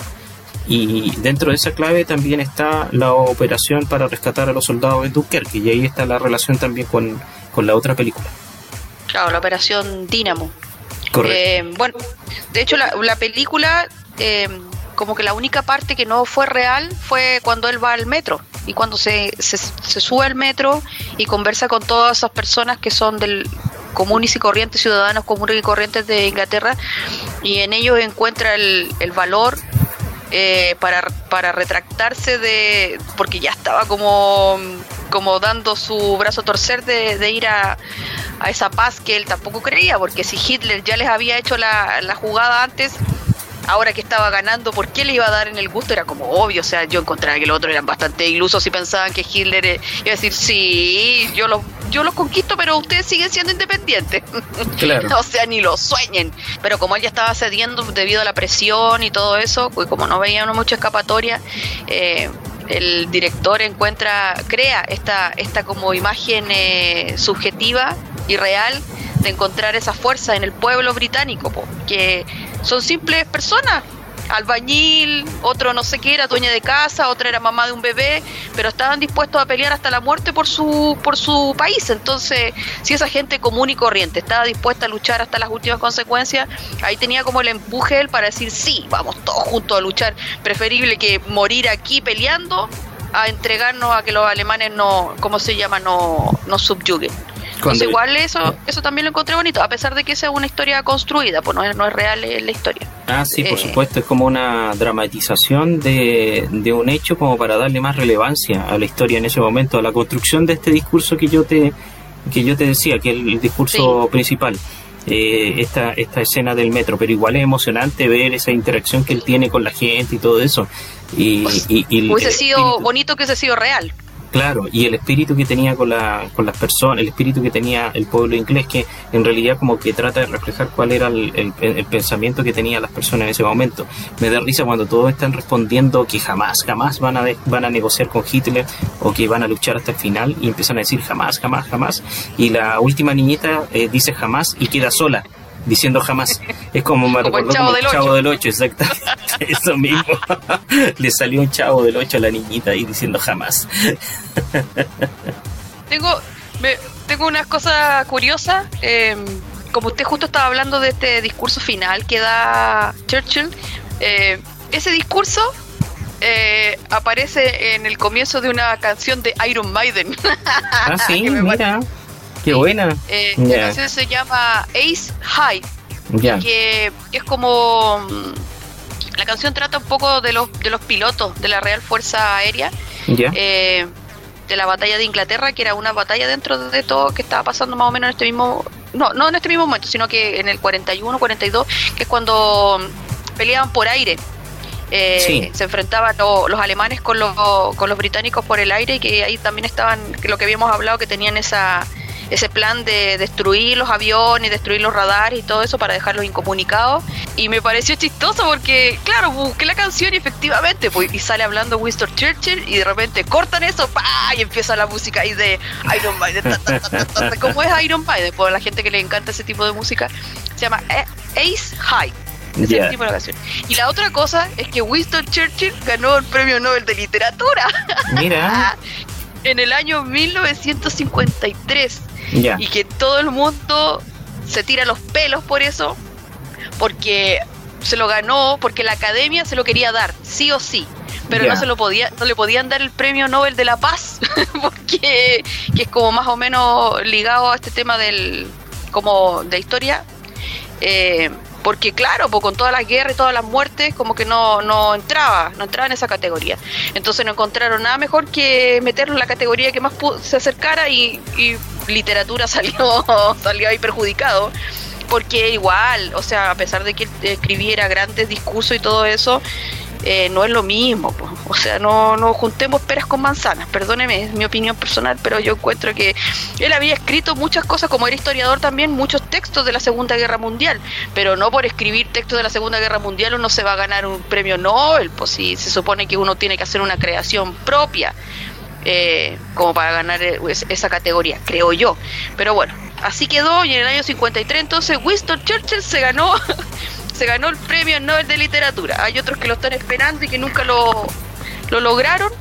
y dentro de esa clave también está la operación para rescatar a los soldados de Dunkerque, y ahí está la relación también con, la otra película.
Claro, la operación Dínamo. Correcto. Eh, bueno, de hecho, la, la película, eh, como que la única parte que no fue real fue cuando él va al metro. Y cuando se, se, sube al metro y conversa con todas esas personas que son del comunes y corrientes, ciudadanos comunes y corrientes de Inglaterra, y en ellos encuentra el, el valor eh, para, para retractarse de, porque ya estaba como, como dando su brazo a torcer de, ir a, a, esa paz que él tampoco creía, porque si Hitler ya les había hecho la, la jugada antes, ahora que estaba ganando, ¿por qué le iba a dar en el gusto? Era como obvio, o sea, yo encontraba que los otros eran bastante ilusos y pensaban que Hitler iba a decir, sí, yo los, yo los conquisto, pero ustedes siguen siendo independientes. Claro. o sea, ni lo sueñen. Pero como él ya estaba cediendo debido a la presión y todo eso, pues como no veía mucha escapatoria, eh, el director encuentra, crea esta, esta como imagen eh, subjetiva y real de encontrar esa fuerza en el pueblo británico, que son simples personas, albañil, otro no sé qué era, dueña de casa, otra era mamá de un bebé, pero estaban dispuestos a pelear hasta la muerte por su, por su país. Entonces, si esa gente común y corriente estaba dispuesta a luchar hasta las últimas consecuencias, ahí tenía como el empuje él para decir, sí, vamos todos juntos a luchar, preferible que morir aquí peleando a entregarnos a que los alemanes no, ¿cómo se llama?, no, no subyuguen. Entonces, igual eso, eso también lo encontré bonito, a pesar de que sea una historia construida, pues no es, no es real la historia.
Ah, sí, por eh, supuesto, es como una dramatización de, de un hecho como para darle más relevancia a la historia en ese momento, a la construcción de este discurso que yo te, que yo te decía, que es el discurso principal. Eh, esta, esta escena del metro, pero igual es emocionante ver esa interacción que él tiene con la gente y todo eso. Y,
pues, y, hubiese sido bonito que hubiese sido real.
Claro, y el espíritu que tenía con, la, con las personas, el espíritu que tenía el pueblo inglés, que en realidad como que trata de reflejar cuál era el, pensamiento que tenían las personas en ese momento. Me da risa cuando todos están respondiendo que jamás, jamás van a, van a negociar con Hitler o que van a luchar hasta el final y empiezan a decir jamás, jamás, jamás. Y la última niñita eh, dice jamás y queda sola diciendo jamás. Es como me
como el chavo, del, chavo
del 8, exactamente. Eso mismo. Le salió un chavo del 8 a la niñita ahí diciendo jamás.
tengo, me, tengo unas cosas curiosas. Em, como usted justo estaba hablando de este discurso final que da Churchill, eh, ese discurso eh, aparece en el comienzo de una canción de Iron Maiden.
Ah, sí, mira. Qué buena.
Eh, La canción se llama Ace High. Que, es como. Mm, la canción trata un poco de los, de los pilotos de la Real Fuerza Aérea. Eh, de la batalla de Inglaterra, que era una batalla dentro de todo que estaba pasando más o menos en este mismo. No, no en este mismo momento, sino que en el 41, 42, que es cuando peleaban por aire. Eh, se enfrentaban los alemanes con los, con los británicos por el aire y que ahí también estaban, que lo que habíamos hablado, que tenían esa, ese plan de destruir los aviones, destruir los radares y todo eso para dejarlos incomunicados. Y me pareció chistoso porque, claro, busqué la canción y efectivamente, pues, y sale hablando Winston Churchill y de repente cortan eso, ¡pa! y empieza la música ahí de Iron Maiden. ¿Cómo es Iron Maiden? Pues la gente que le encanta ese tipo de música se llama Ace High. Ese tipo de canción. Y la otra cosa es que Winston Churchill ganó el premio Nobel de Literatura.
Mira.
en el año 1953 y que todo el mundo se tira los pelos por eso, porque se lo ganó, porque la academia se lo quería dar, sí o sí. Pero no se lo podía, no le podían dar el premio Nobel de la Paz, porque que es como más o menos ligado a este tema del como de historia. Eh, porque claro, pues con todas las guerras y todas las muertes, como que no, no entraba, no entraba en esa categoría. Entonces no encontraron nada mejor que meterlo en la categoría que más se acercara y, literatura salió, salió ahí perjudicado. Porque igual, o sea, a pesar de que escribiera grandes discursos y todo eso, eh, no es lo mismo. O sea, no, no juntemos peras con manzanas. Perdóneme, es mi opinión personal, pero yo encuentro que él había escrito muchas cosas, como era historiador también, muchos textos de la Segunda Guerra Mundial. Pero no por escribir textos de la Segunda Guerra Mundial uno se va a ganar un premio Nobel. Pues si se supone que uno tiene que hacer una creación propia. Eh, como para ganar eh, esa categoría, creo yo. Pero bueno, así quedó y en el año 53 entonces Winston Churchill se ganó se ganó el premio Nobel de Literatura. Hay otros que lo están esperando y que nunca lo, lo lograron,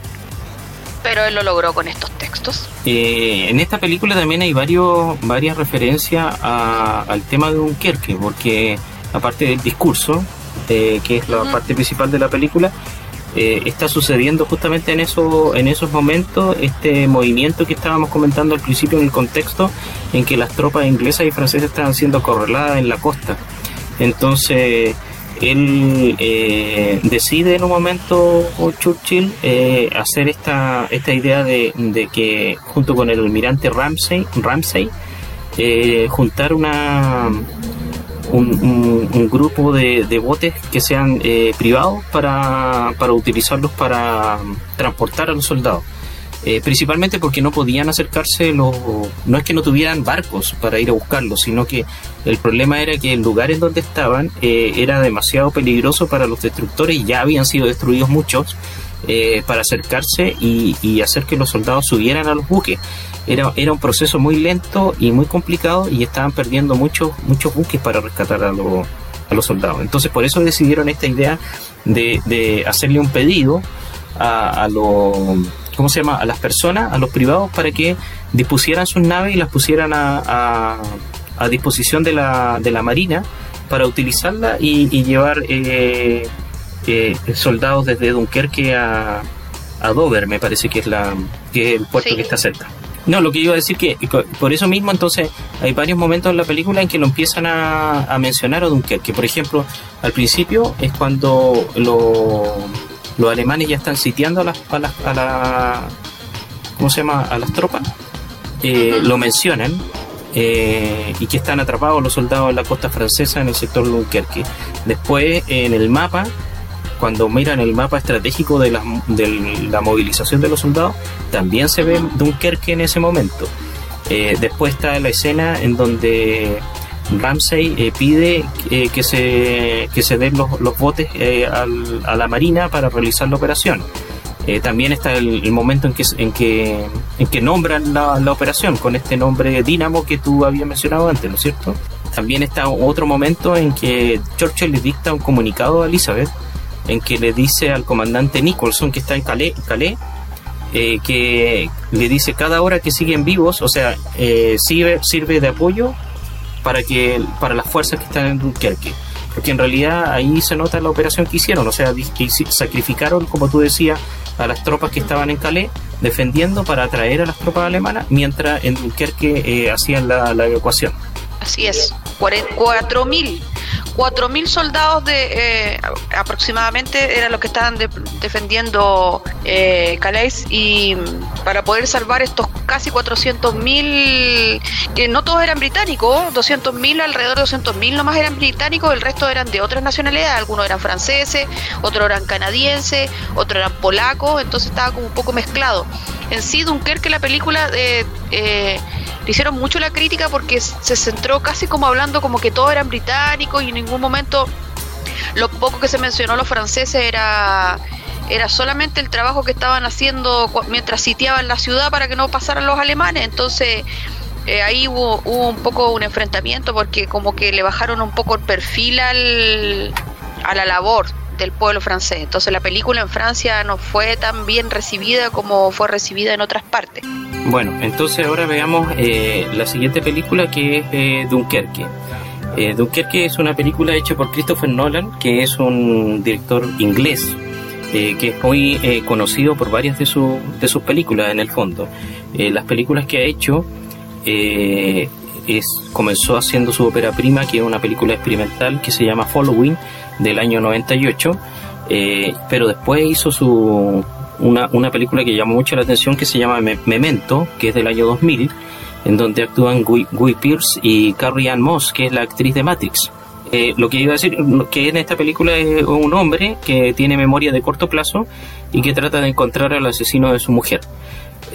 pero él lo logró con estos textos.
Eh, en esta película también hay varios, varias referencias al tema de Dunkerque, porque aparte del discurso, que es la parte principal de la película, eh, está sucediendo justamente en, eso, en esos momentos este movimiento que estábamos comentando al principio en el contexto en que las tropas inglesas y francesas estaban siendo acorraladas en la costa. Entonces, él eh, decide en un momento, Churchill, eh, hacer esta, esta idea de, de, que junto con el almirante Ramsey, Ramsey juntar una un, grupo de, botes que sean eh, privados para, para, utilizarlos para transportar a los soldados. Eh, principalmente porque no podían acercarse los... No es que no tuvieran barcos para ir a buscarlos, sino que el problema era que el lugar en donde estaban eh, era demasiado peligroso para los destructores, ya habían sido destruidos muchos, para acercarse y, y hacer que los soldados subieran a los buques era, era un proceso muy lento y muy complicado y estaban perdiendo muchos muchos buques para rescatar a, a los soldados. Entonces por eso decidieron esta idea de, de hacerle un pedido a, a los ¿cómo se llama? a las personas, a los privados para que dispusieran sus naves y las pusieran a, a, disposición de la, de la marina para utilizarla y, llevar eh, eh, soldados desde Dunkerque a, a Dover, me parece que es la que es el puerto que está cerca. No, lo que iba a decir que por eso mismo entonces hay varios momentos en la película en que lo empiezan a, mencionar a Dunkerque. Por ejemplo, al principio es cuando los alemanes ya están sitiando a las, a la, ¿cómo se llama? A las tropas. Eh, lo mencionan eh, y que están atrapados los soldados en la costa francesa en el sector Dunkerque. Después en el mapa cuando miran el mapa estratégico de la, de la movilización de los soldados, también se ve Dunkerque en ese momento. Eh, después está la escena en donde Ramsey eh, pide eh, que, se, que se den los, los botes a la Marina para realizar la operación. también está el, momento en que, en que, en que nombran la, la, operación con este nombre Dínamo que tú habías mencionado antes, ¿no es cierto? También está otro momento en que Churchill le dicta un comunicado a Elizabeth en que le dice al comandante Nicholson, que está en Calais, eh, que le dice cada hora que siguen vivos, o sea, eh, sirve, sirve de apoyo para, que, para las fuerzas que están en Dunkerque. Porque en realidad ahí se nota la operación que hicieron, o sea, que sacrificaron, como tú decías, a las tropas que estaban en Calais defendiendo para atraer a las tropas alemanas, mientras en Dunkerque eh, hacían la, la evacuación.
Así es, 4.000 4.000 soldados de eh, aproximadamente eran los que estaban defendiendo eh, Calais y para poder salvar estos casi 400.000 que no todos eran británicos 200.000 alrededor de 200.000 nomás eran británicos el resto eran de otras nacionalidades algunos eran franceses otros eran canadienses otros eran polacos entonces estaba como un poco mezclado. En sí Dunkerque la película eh, eh hicieron mucho la crítica porque se centró casi como hablando como que todos eran británicos y en ningún momento lo poco que se mencionó los franceses era era solamente el trabajo que estaban haciendo mientras sitiaban la ciudad para que no pasaran los alemanes entonces eh, ahí hubo, un poco un enfrentamiento porque como que le bajaron un poco el perfil al, a la labor del pueblo francés. Entonces la película en Francia no fue tan bien recibida como fue recibida en otras partes.
Bueno, entonces ahora veamos eh, la siguiente película que es eh, Dunkerque. Eh, Dunkerque es una película hecha por Christopher Nolan, que es un director inglés, que es muy conocido por varias de, de sus películas en el fondo. las películas que ha hecho es, comenzó haciendo su ópera prima, que es una película experimental que se llama Following, del año 98, pero después hizo su una, una película que llamó mucho la atención que se llama Memento, que es del año 2000, en donde actúan Guy, Guy Pierce y Carrie Ann Moss, que es la actriz de Matrix. Eh, lo que iba a decir, que en esta película es un hombre que tiene memoria de corto plazo y que trata de encontrar al asesino de su mujer.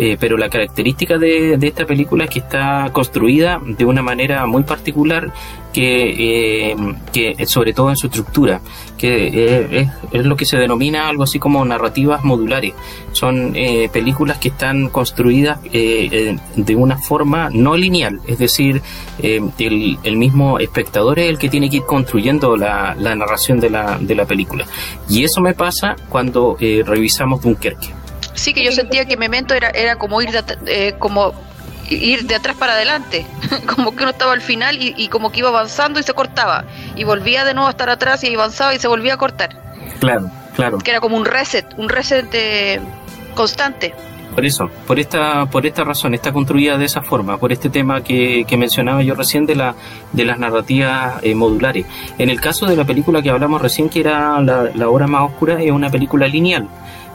Eh, pero la característica de, esta película es que está construida de una manera muy particular que, eh, que sobre todo en su estructura, que eh, es, lo que se denomina algo así como narrativas modulares. Son películas que están construidas de una forma no lineal, es decir, el, mismo espectador es el que tiene que ir construyendo la, narración de la película. Y eso me pasa cuando revisamos Dunkerque.
Sí, que yo sentía que Memento era, era como ir de, eh, como ir de atrás para adelante, como que uno estaba al final y, como que iba avanzando y se cortaba, y volvía de nuevo a estar atrás y avanzaba y se volvía a cortar.
Claro, Claro.
Que era como un reset, un reset de constante.
Por eso, por esta, por esta razón, está construida de esa forma, por este tema que, que mencionaba yo recién de, la, de las narrativas eh, modulares. En el caso de la película que hablamos recién, que era la, la hora más oscura, es una película lineal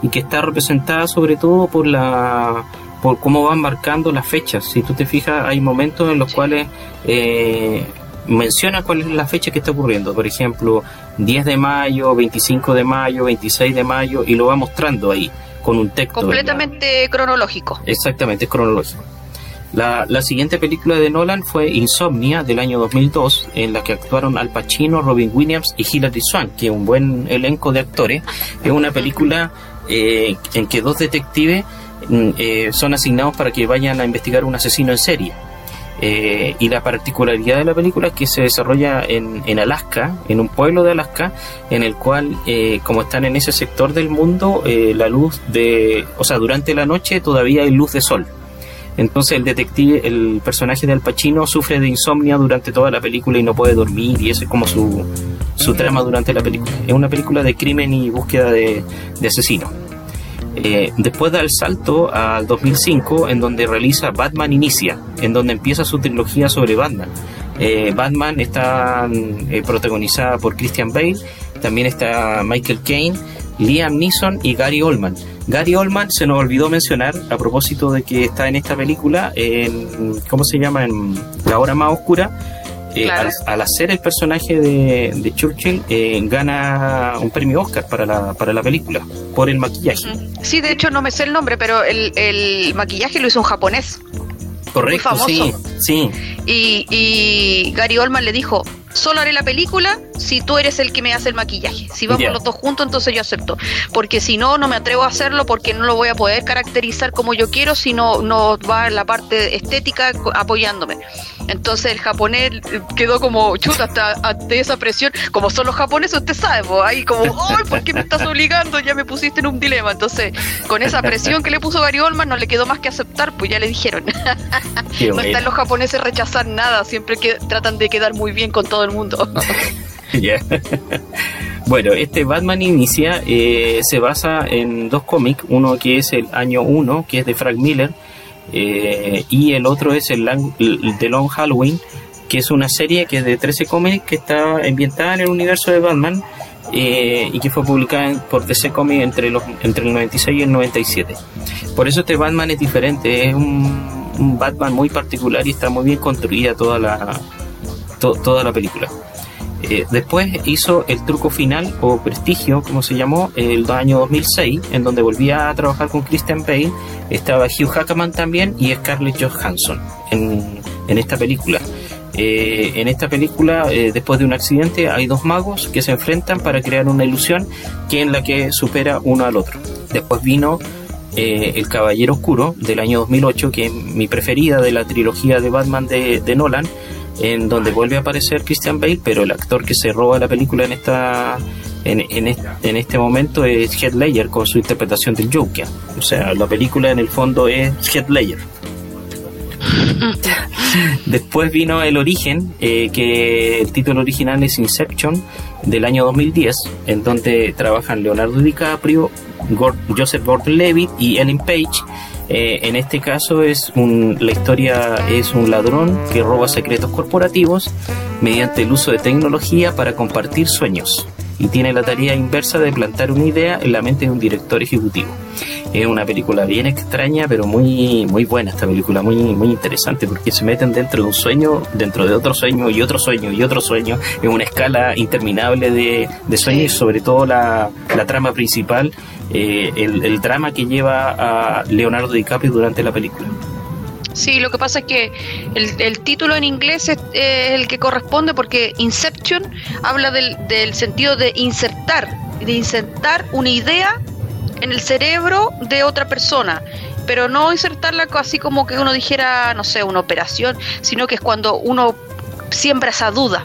y que está representada sobre todo por la por cómo van marcando las fechas. Si tú te fijas, hay momentos en los cuales eh, menciona cuál es la fecha que está ocurriendo. Por ejemplo, 10 de mayo, 25 de mayo, 26 de mayo, y lo va mostrando ahí con un texto.
Completamente cronológico.
Exactamente, es cronológico. La, la, siguiente película de Nolan fue Insomnia del año 2002, en la que actuaron Al Pacino, Robin Williams y Hilary Swank, que es un buen elenco de actores. Es una película eh, en que dos detectives mm, eh, son asignados para que vayan a investigar un asesino en serie. Eh, y la particularidad de la película es que se desarrolla en, en Alaska, en un pueblo de Alaska, en el cual, eh, como están en ese sector del mundo, eh, la luz de, o sea, durante la noche todavía hay luz de sol. Entonces el detective, el personaje de Al Pacino sufre de insomnio durante toda la película y no puede dormir y ese es como su, su trama durante la película. Es una película de crimen y búsqueda de, de asesinos. Eh, después da el salto al 2005 en donde realiza Batman Inicia, en donde empieza su trilogía sobre Batman. Eh, Batman está eh, protagonizada por Christian Bale, también está Michael Caine, Liam Neeson y Gary Oldman. Gary Oldman se nos olvidó mencionar a propósito de que está en esta película, en, ¿cómo se llama? En La Hora Más Oscura. Eh,
Claro.
al, al hacer el personaje de, de Churchill, eh, gana un premio Oscar para la, para la película, por el maquillaje.
Sí, de hecho no me sé el nombre, pero el, el maquillaje lo hizo un japonés.
Correcto,
famoso.
sí, sí.
Y, y Gary Oldman le dijo, solo haré la película si tú eres el que me hace el maquillaje. Si vamos
Ya.
los dos juntos, entonces yo acepto. Porque si no, no me atrevo a hacerlo porque no lo voy a poder caracterizar como yo quiero si no, no va la parte estética apoyándome. Entonces el japonés quedó como chuta hasta ante esa presión. Como son los japoneses, usted sabe, pues, ahí como, ¡ay, por qué me estás obligando! Ya me pusiste en un dilema. Entonces, con esa presión que le puso Gary Oldman, no le quedó más que aceptar, pues ya le dijeron. No están los japoneses rechazar nada, siempre que tratan de quedar muy bien con todo mundo.
Ya. bueno, este Batman Inicia eh, se basa en dos cómics, uno que es el año 1, que es de Frank Miller, eh, y el otro es el, el The Long Halloween, que es una serie que es de 13 cómics que está ambientada en el universo de Batman eh, y que fue publicada por DC Comics entre, los, entre el 96 y el 97. Por eso este Batman es diferente, es un Batman muy particular y está muy bien construida toda la, to- toda la película. Eh, después hizo el truco final o prestigio, como se llamó, el año 2006, en donde volvía a trabajar con Christian Bale, estaba Hugh Jackman también y Scarlett Johansson en, esta película. Eh, en esta película, eh, después de un accidente, hay dos magos que se enfrentan para crear una ilusión que en la que supera uno al otro. Después vino eh, El Caballero Oscuro del año 2008, que es mi preferida de la trilogía de Batman de Nolan, en donde vuelve a aparecer Christian Bale, pero el actor que se roba la película en esta en, en, est- en este momento es Heath Ledger con su interpretación del Joker. O sea, la película en el fondo es Heath Ledger. Después vino El Origen, eh, que el título original es Inception, del año 2010, en donde trabajan Leonardo DiCaprio, Joseph Gordon-Levitt y Ellen Page. Eh, en este caso es un, la historia es un ladrón que roba secretos corporativos mediante el uso de tecnología para compartir sueños y tiene la tarea inversa de plantar una idea en la mente de un director ejecutivo. Es una película bien extraña, pero muy, muy buena esta película, muy, muy interesante, porque se meten dentro de un sueño, dentro de otro sueño y otro sueño y otro sueño, en una escala interminable de, de sueños y sobre todo la, la trama principal, eh, el, el drama que lleva a Leonardo DiCaprio durante la película.
Sí, lo que pasa es que el, el título en inglés es, el que corresponde porque Inception habla del, del sentido de insertar, de insertar una idea en el cerebro de otra persona, pero no insertarla así como que uno dijera, no sé, una operación, sino que es cuando uno siembra esa duda.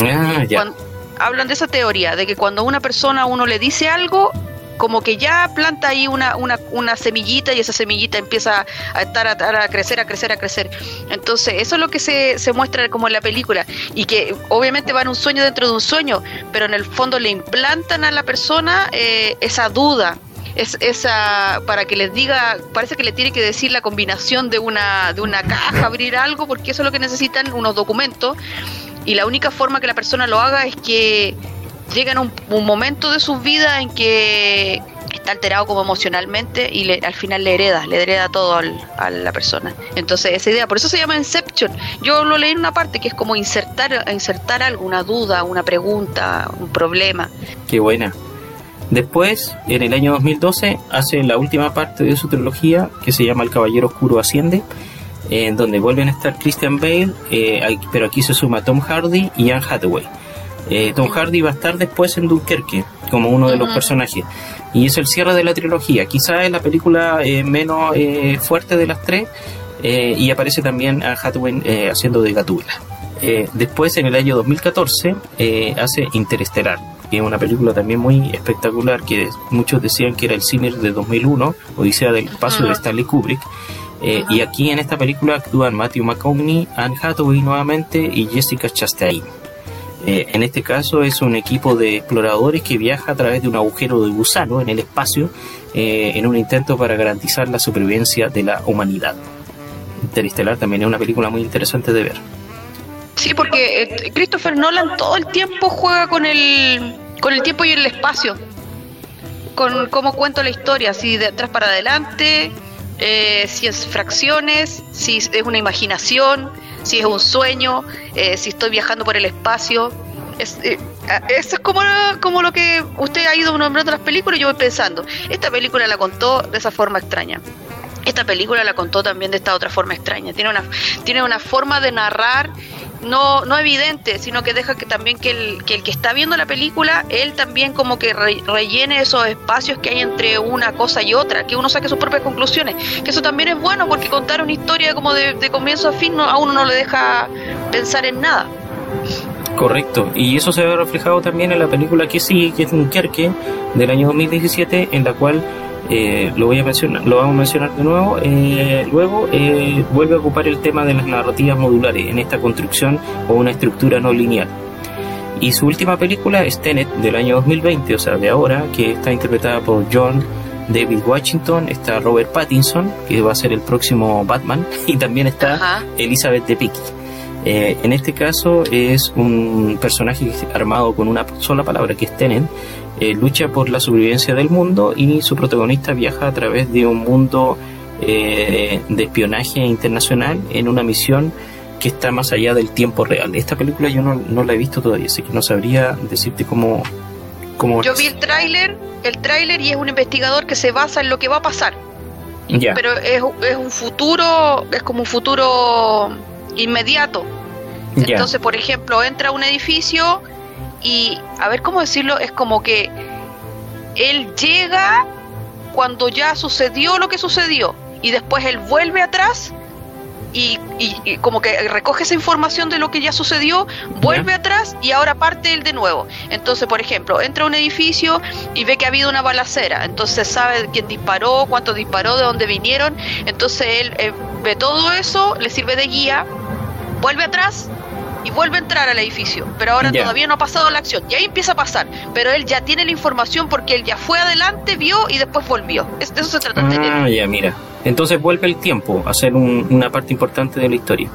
Ah, ya.
Hablan de esa teoría, de que cuando una persona a uno le dice algo, como que ya planta ahí una, una, una semillita y esa semillita empieza a estar a, a, crecer, a crecer, a crecer. Entonces, eso es lo que se, se muestra como en la película. Y que obviamente va en un sueño dentro de un sueño, pero en el fondo le implantan a la persona eh, esa duda, es esa para que les diga, parece que le tiene que decir la combinación de una de una caja, abrir algo, porque eso es lo que necesitan unos documentos y la única forma que la persona lo haga es que llega en un, momento de su vida en que está alterado como emocionalmente y le, al final le hereda, le hereda todo a la persona. Entonces esa idea, por eso se llama Inception. Yo lo leí en una parte que es como insertar, insertar algo, una duda, una pregunta, un problema.
Qué buena. Después, en el año 2012, hace la última parte de su trilogía que se llama El Caballero Oscuro Asciende, en donde vuelven a estar Christian Bale, eh, pero aquí se suma Tom Hardy y Anne Hathaway. Eh, Tom Hardy va a estar después en Dunkerque como uno de los personajes y es el cierre de la trilogía. Quizá es la película eh, menos fuerte de las tres y aparece también Anne Hathaway haciendo de Gatula. después, en el año 2014, hace Interestelar que es una película también muy espectacular, que muchos decían que era el cine de 2001, Odisea del Espacio de Stanley Kubrick. Eh, y aquí en esta película actúan Matthew McConaughey, Anne Hathaway nuevamente y Jessica Chastain. Eh, en este caso es un equipo de exploradores que viaja a través de un agujero de gusano en el espacio eh, en un intento para garantizar la supervivencia de la humanidad. Interestelar también es una película muy interesante de ver.
Sí, porque eh, Christopher Nolan todo el tiempo juega con el, con el tiempo y el espacio. Con cómo cuento la historia, si de atrás para adelante, si es fracciones, si es una imaginación, si es un sueño, eh, si estoy viajando por el espacio. Es, eso es como, como lo que usted ha ido nombrando las películas y yo voy pensando. Esta película la contó de esa forma extraña. Esta película la contó también de esta otra forma extraña. Tiene una, tiene una forma de narrar no, no evidente, sino que deja que también que el, que está viendo la película, él también como que rellene esos espacios que hay entre una cosa y otra, que uno saque sus propias conclusiones. Que eso también es bueno porque contar una historia como de, comienzo a fin no, a uno no le deja pensar en nada.
Correcto, y eso se ve reflejado también en la película que sí, que es Dunkerque, del año 2017, en la cual eh, lo voy a mencionar, lo vamos a mencionar de nuevo. Eh, luego eh, vuelve a ocupar el tema de las narrativas modulares en esta construcción o una estructura no lineal. Y su última película es Tenet del año 2020, o sea, de ahora, que está interpretada por John David Washington, está Robert Pattinson, que va a ser el próximo Batman, y también está Elizabeth Debicki. Eh, en este caso es un personaje armado con una sola palabra que es Tenet, eh, lucha por la supervivencia del mundo y su protagonista viaja a través de un mundo eh, de espionaje internacional en una misión que está más allá del tiempo real. Esta película yo no, la he visto todavía, así que no sabría decirte cómo... cómo
yo vi el tráiler, el tráiler y es un investigador que se basa en lo que va a pasar. Pero es, es un futuro, es como un futuro inmediato. Entonces, por ejemplo, entra a un edificio y, a ver cómo decirlo, es como que él llega cuando ya sucedió lo que sucedió y después él vuelve atrás y, como que recoge esa información de lo que ya sucedió, vuelve atrás y ahora parte él de nuevo. Entonces, por ejemplo, entra a un edificio y ve que ha habido una balacera, entonces sabe quién disparó, cuánto disparó, de dónde vinieron, entonces él eh, ve todo eso, le sirve de guía, vuelve atrás y vuelve a entrar al edificio, pero ahora todavía no ha pasado la acción. Y ahí empieza a pasar, pero él ya tiene la información porque él ya fue adelante, vio y después volvió. De eso se trata.
Ah, ya, mira. Entonces vuelve el tiempo a ser una parte importante de la historia.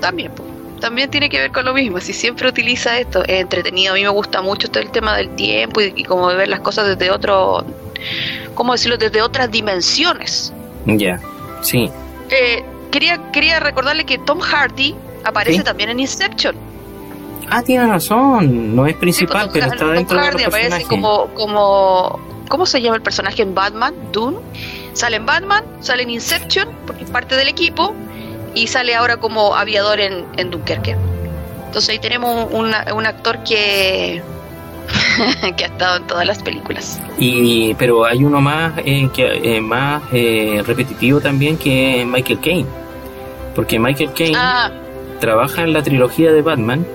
También, pues. También tiene que ver con lo mismo, si siempre utiliza esto, es entretenido, a mí me gusta mucho todo el tema del tiempo y, como ver las cosas desde otro, ¿cómo decirlo?, desde otras dimensiones.
Ya, sí.
Eh, quería, quería recordarle que Tom Hardy aparece también en Inception.
Ah, tiene razón, no es principal, pues, pero está dentro de
los aparece como, como, ¿cómo se llama el personaje en Batman? Dune. Sale en Batman, sale en Inception, porque es parte del equipo, y sale ahora como aviador en, en Dunkerque. Entonces ahí tenemos un, un actor que que ha estado en todas las películas.
Y pero hay uno más eh, que eh, más eh, repetitivo también que Michael Caine, porque Michael Caine ah, trabaja en la trilogía de Batman,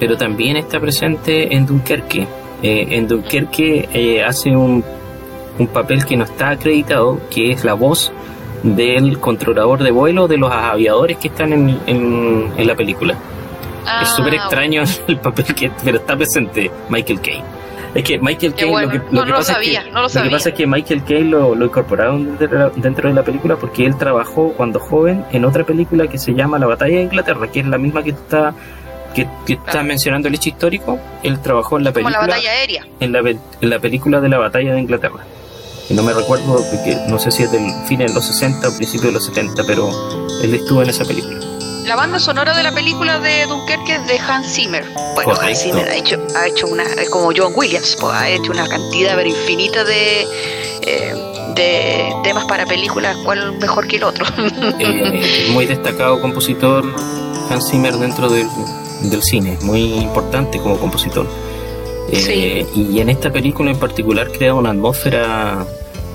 pero también está presente en Dunkerque. Eh, en Dunkerque eh, hace un un papel que no está acreditado, que es la voz del controlador de vuelo de los aviadores que están en, en, la película. es súper ah, extraño el papel que pero está presente Michael Caine. Es que Michael Caine lo que, pasa es que, Michael Caine lo, incorporaron dentro de, la, película porque él trabajó cuando joven en otra película que se llama La Batalla de Inglaterra, que es la misma que está que, está mencionando el hecho histórico. Él trabajó en la película.
la batalla aérea.
En la, en la película de la Batalla de Inglaterra. Y no me recuerdo, porque no sé si es del fin de los 60 o principios de los 70, pero él estuvo en esa película.
La banda sonora de la película de Dunkerque es de Hans Zimmer. Bueno, Hans Zimmer ha hecho, ha hecho una, como John Williams, pues, ha hecho una cantidad pero infinita de, eh, de temas para películas, cuál mejor que el otro.
Eh, muy destacado compositor Hans Zimmer dentro del, del cine, muy importante como compositor. Eh, y en esta película en particular crea una atmósfera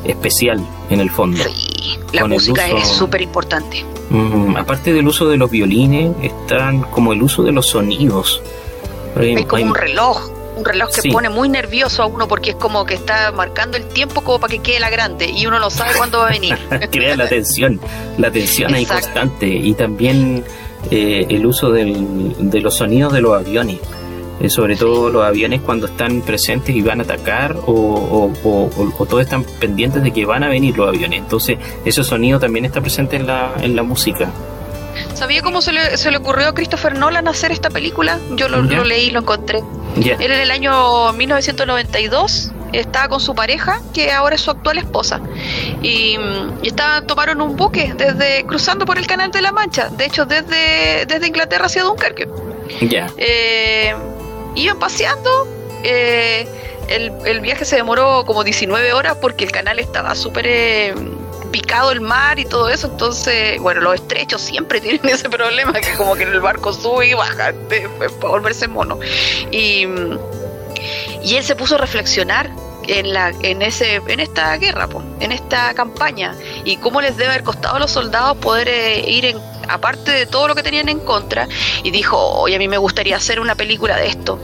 especial en el fondo.
Sí, la música es súper importante.
Mm, aparte del uso de los violines, están como el uso de los sonidos.
Hay, como un reloj, un reloj que pone muy nervioso a uno porque es como que está marcando el tiempo como para que quede la grande y uno no sabe cuándo va a venir.
Crea la tensión, la tensión es constante y también eh, el uso de los sonidos de los aviones. Eh, sobre todo los aviones cuando están presentes y van a atacar o, todos están pendientes de que van a venir los aviones. Entonces ese sonido también está presente en la, en la música.
¿Sabía cómo se le, se le ocurrió a Christopher Nolan hacer esta película? Yo lo, lo leí, lo encontré. Él en el año 1992 estaba con su pareja, que ahora es su actual esposa. Y, y tomaron un buque desde cruzando por el Canal de la Mancha, de hecho desde, desde Inglaterra hacia Dunkerque.
Ya.
Eh, iban paseando. Eh, el, viaje se demoró como 19 horas porque el canal estaba súper eh, picado el mar y todo eso. Entonces, bueno, los estrechos siempre tienen ese problema que como que el barco sube y baja para volverse mono. Y, y él se puso a reflexionar en la en ese en esta guerra en esta campaña y cómo les debe haber costado a los soldados poder eh, ir en aparte de todo lo que tenían en contra, y dijo, oye, a mí me gustaría hacer una película de esto,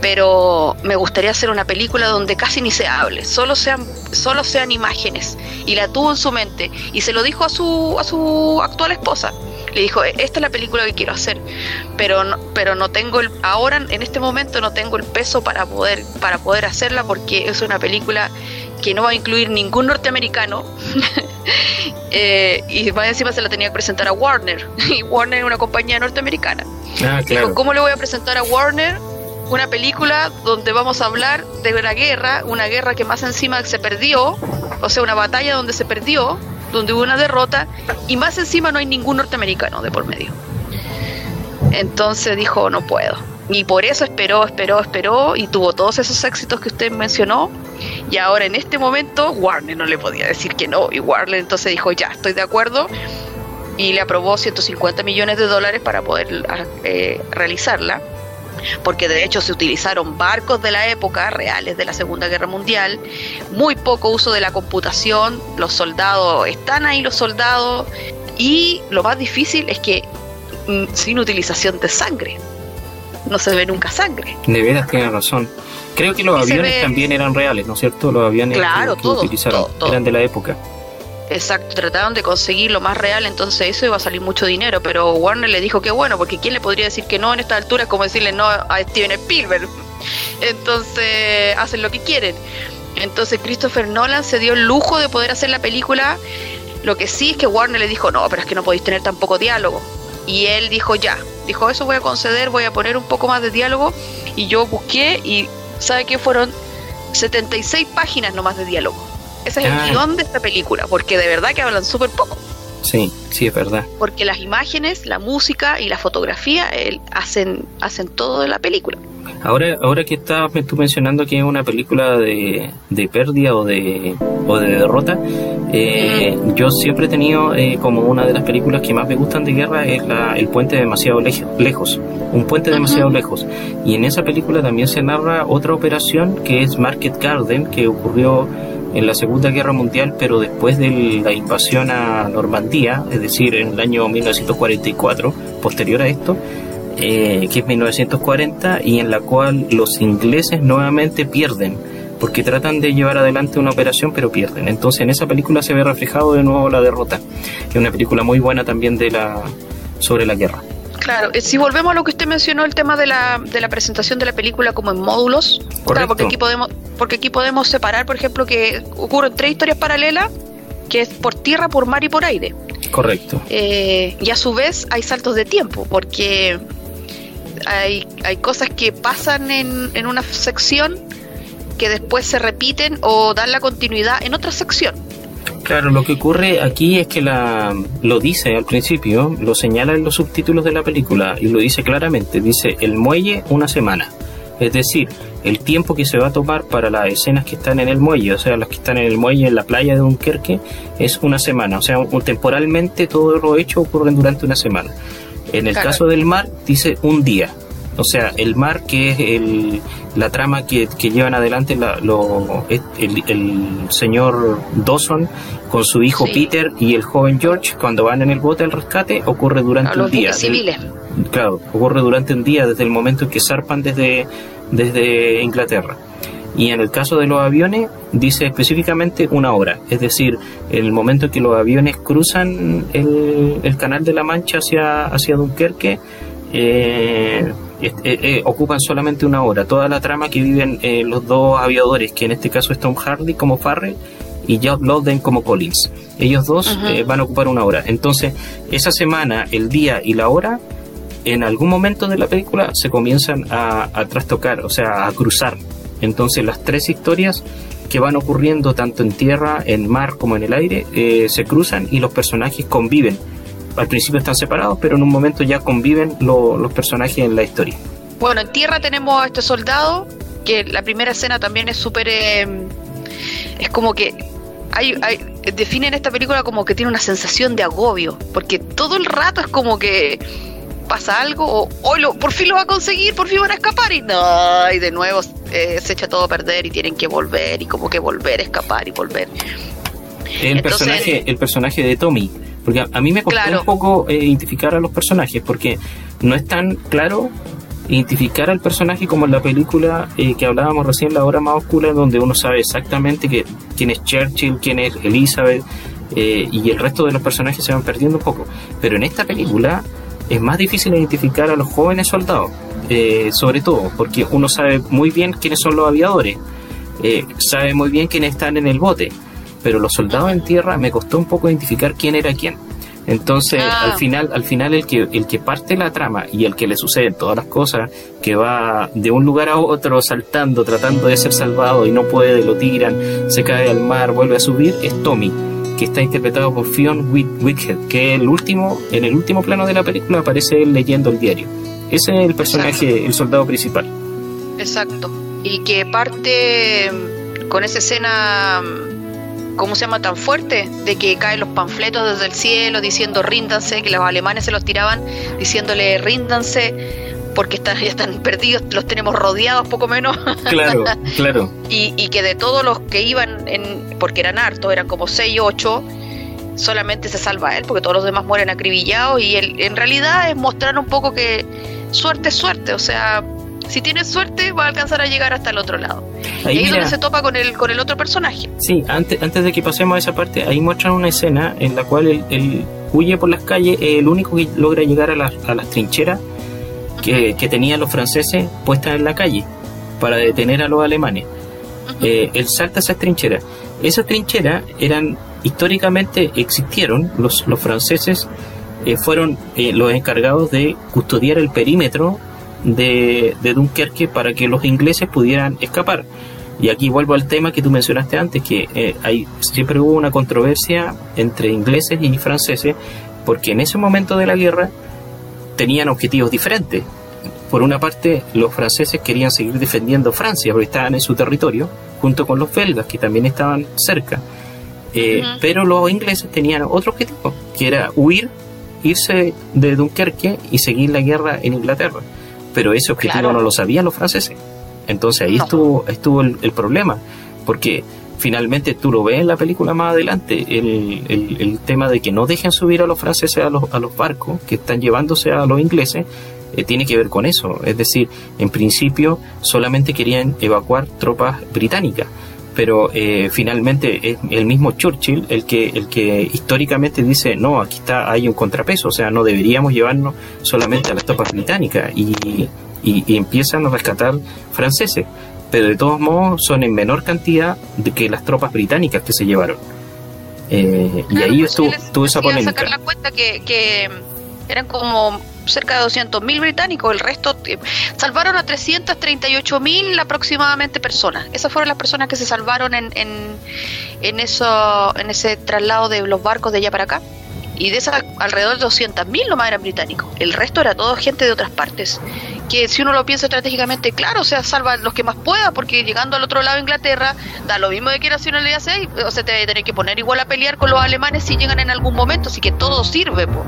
pero me gustaría hacer una película donde casi ni se hable, solo sean, solo sean imágenes. Y la tuvo en su mente, y se lo dijo a su, a su actual esposa. Le dijo, esta es la película que quiero hacer, pero no, pero no tengo el, ahora en este momento no tengo el peso para poder, para poder hacerla porque es una película que no va a incluir ningún norteamericano eh, y más encima se la tenía que presentar a Warner y Warner es una compañía norteamericana.
Ah, claro.
¿Cómo le voy a presentar a Warner una película donde vamos a hablar de una guerra, una guerra que más encima se perdió, o sea, una batalla donde se perdió, donde hubo una derrota y más encima no hay ningún norteamericano de por medio? Entonces dijo, no puedo. Y por eso esperó, esperó, esperó y tuvo todos esos éxitos que usted mencionó. Y ahora en este momento Warner no le podía decir que no. Y Warner entonces dijo, ya, estoy de acuerdo. Y le aprobó 150 millones de dólares para poder eh, realizarla. Porque de hecho se utilizaron barcos de la época, reales de la Segunda Guerra Mundial, muy poco uso de la computación, los soldados, están ahí los soldados, y lo más difícil es que mm, sin utilización de sangre no se ve nunca sangre.
De veras tiene razón. Creo que los aviones también eran reales, ¿no es cierto? Los aviones
claro,
que, utilizaron eran de la época.
Exacto, trataron de conseguir lo más real, entonces eso iba a salir mucho dinero, pero Warner le dijo que bueno, porque ¿quién le podría decir que no en esta altura? Es como decirle no a Steven Spielberg. Entonces hacen lo que quieren. Entonces Christopher Nolan se dio el lujo de poder hacer la película. Lo que sí es que Warner le dijo, no, pero es que no podéis tener tampoco diálogo. Y él dijo, ya, dijo, eso voy a conceder, voy a poner un poco más de diálogo. Y yo busqué y, ¿sabe qué? Fueron 76 páginas nomás de diálogo. Ese es el ah. guion de esta película, porque de verdad que hablan súper poco.
Sí, sí, es verdad.
Porque las imágenes, la música y la fotografía hacen, hacen todo de la película.
Ahora, ahora que estabas tú mencionando que es una película de, de pérdida o de, o de derrota, eh, yo siempre he tenido eh, como una de las películas que más me gustan de guerra es la, El puente demasiado lejos, un puente demasiado lejos. Y en esa película también se narra otra operación que es Market Garden, que ocurrió en la Segunda Guerra Mundial, pero después de la invasión a Normandía, es decir, en el año 1944, posterior a esto, eh, que es 1940, y en la cual los ingleses nuevamente pierden porque tratan de llevar adelante una operación pero pierden. Entonces en esa película se ve reflejado de nuevo la derrota, que es una película muy buena también de la sobre la guerra.
Claro, eh, si volvemos a lo que usted mencionó, el tema de la, de la presentación de la película como en módulos, claro, porque aquí podemos porque aquí podemos separar, por ejemplo, que ocurren tres historias paralelas, que es por tierra, por mar y por aire.
Correcto.
Eh, y a su vez hay saltos de tiempo, porque hay, hay cosas que pasan en, una sección que después se repiten o dan la continuidad en otra sección.
Claro, lo que ocurre aquí es que la, lo dice al principio, lo señala en los subtítulos de la película y lo dice claramente, dice el muelle una semana. Es decir, el tiempo que se va a tomar para las escenas que están en el muelle, o sea, las que están en el muelle en la playa de Dunkerque, es una semana. O sea, temporalmente todo lo hecho ocurre durante una semana. En el caso del mar, dice un día. O sea, el mar, que es el, la trama que, que llevan adelante lo, el, señor Dawson con su hijo Peter y el joven George cuando van en el bote al rescate, ocurre durante un día.
Civiles.
claro, ocurre durante un día desde el momento en que zarpan desde, desde Inglaterra. Y en el caso de los aviones, dice específicamente una hora. Es decir, el momento en que los aviones cruzan el, el canal de la Mancha hacia, hacia Dunkerque, eh, eh, eh, ocupan solamente una hora. Toda la trama que viven eh, los dos aviadores, que en este caso es Tom Hardy como Farrell y Job Lowden como Collins. Ellos dos van a ocupar una hora. Entonces, esa semana, el día y la hora, en algún momento de la película se comienzan a, trastocar, o sea, a cruzar. Entonces, las tres historias que van ocurriendo tanto en tierra, en mar como en el aire, se cruzan y los personajes conviven al principio están separados, pero en un momento ya conviven los personajes en la historia.
Bueno, en tierra tenemos a este soldado, que la primera escena también es súper... Em, es como que hay, hay, definen esta película como que tiene una sensación de agobio, porque todo el rato es como que pasa algo o hoy lo, por fin lo va a conseguir, por fin van a escapar y no, y de nuevo eh, se echa todo a perder y tienen que volver y como que volver a escapar y volver.
El personaje, el personaje de Tommy, porque a, mí me costó un poco eh, identificar a los personajes, porque no es tan claro identificar al personaje como en la película eh, que hablábamos recién, La Hora Más Oscura, donde uno sabe exactamente que, quién es Churchill, quién es Elizabeth, eh, y el resto de los personajes se van perdiendo un poco. Pero en esta película es más difícil identificar a los jóvenes soldados, sobre todo, porque uno sabe muy bien quiénes son los aviadores, sabe muy bien quiénes están en el bote pero los soldados en tierra me costó un poco identificar quién era quién. Entonces, ah. al final, al final el que el que parte la trama y el que le suceden todas las cosas, que va de un lugar a otro saltando, tratando de ser salvado y no puede, lo tiran, se cae al mar, vuelve a subir, es Tommy, que está interpretado por Fionn Whithead, que el último, en el último plano de la película aparece él leyendo el diario. Ese es el personaje, el soldado principal.
Exacto. Y que parte con esa escena ¿cómo se llama? tan fuerte, de que caen los panfletos desde el cielo diciendo ríndanse, que los alemanes se los tiraban diciéndole ríndanse porque están, ya están perdidos, los tenemos rodeados poco menos.
Claro, claro.
y, que de todos los que iban, en, porque eran hartos, eran como 6 o 8, solamente se salva él, porque todos los demás mueren acribillados y él, en realidad es mostrar un poco que suerte es suerte, o sea, si tienes suerte, va a alcanzar a llegar hasta el otro lado. Ahí, y ahí es donde se topa con el, con el otro personaje.
Sí, antes, antes de que pasemos a esa parte, ahí muestran una escena en la cual él, huye por las calles, es el único que logra llegar a, las, a las trincheras que, que, tenían los franceses puestas en la calle para detener a los alemanes. Eh, él salta esas trincheras. Esas trincheras eran, históricamente existieron, los, los franceses eh, fueron eh, los encargados de custodiar el perímetro de, Dunkerque para que los ingleses pudieran escapar. Y aquí vuelvo al tema que tú mencionaste antes, que eh, hay, siempre hubo una controversia entre ingleses y franceses, porque en ese momento de la guerra tenían objetivos diferentes. Por una parte, los franceses querían seguir defendiendo Francia, porque estaban en su territorio, junto con los belgas, que también estaban cerca. Eh, pero los ingleses tenían otro objetivo, que era huir, irse de Dunkerque y seguir la guerra en Inglaterra pero ese objetivo no lo sabían los franceses. Entonces ahí estuvo, estuvo el, problema, porque finalmente tú lo ves en la película más adelante, el, el, tema de que no dejen subir a los franceses a los, a los barcos que están llevándose a los ingleses, eh, tiene que ver con eso. Es decir, en principio solamente querían evacuar tropas británicas, pero eh, finalmente es el mismo Churchill el que, el que históricamente dice, no, aquí está, hay un contrapeso, o sea, no deberíamos llevarnos solamente a las tropas británicas y, y, empiezan a rescatar franceses, pero de todos modos son en menor cantidad de que las tropas británicas que se llevaron. Eh, y ahí pues, estuvo, esa polémica.
sacar la cuenta que, que eran como cerca de 200.000 británicos, el resto eh, salvaron a 338.000 aproximadamente personas. Esas fueron las personas que se salvaron en, en, en, eso, en ese traslado de los barcos de allá para acá. Y de esas, alrededor de 200.000 nomás eran británicos. El resto era todo gente de otras partes. Que si uno lo piensa estratégicamente, claro, o sea, salva los que más pueda, porque llegando al otro lado de Inglaterra, da lo mismo de que nacionalidad sea, o sea, te a tener que poner igual a pelear con los alemanes si llegan en algún momento, así que todo sirve, pues.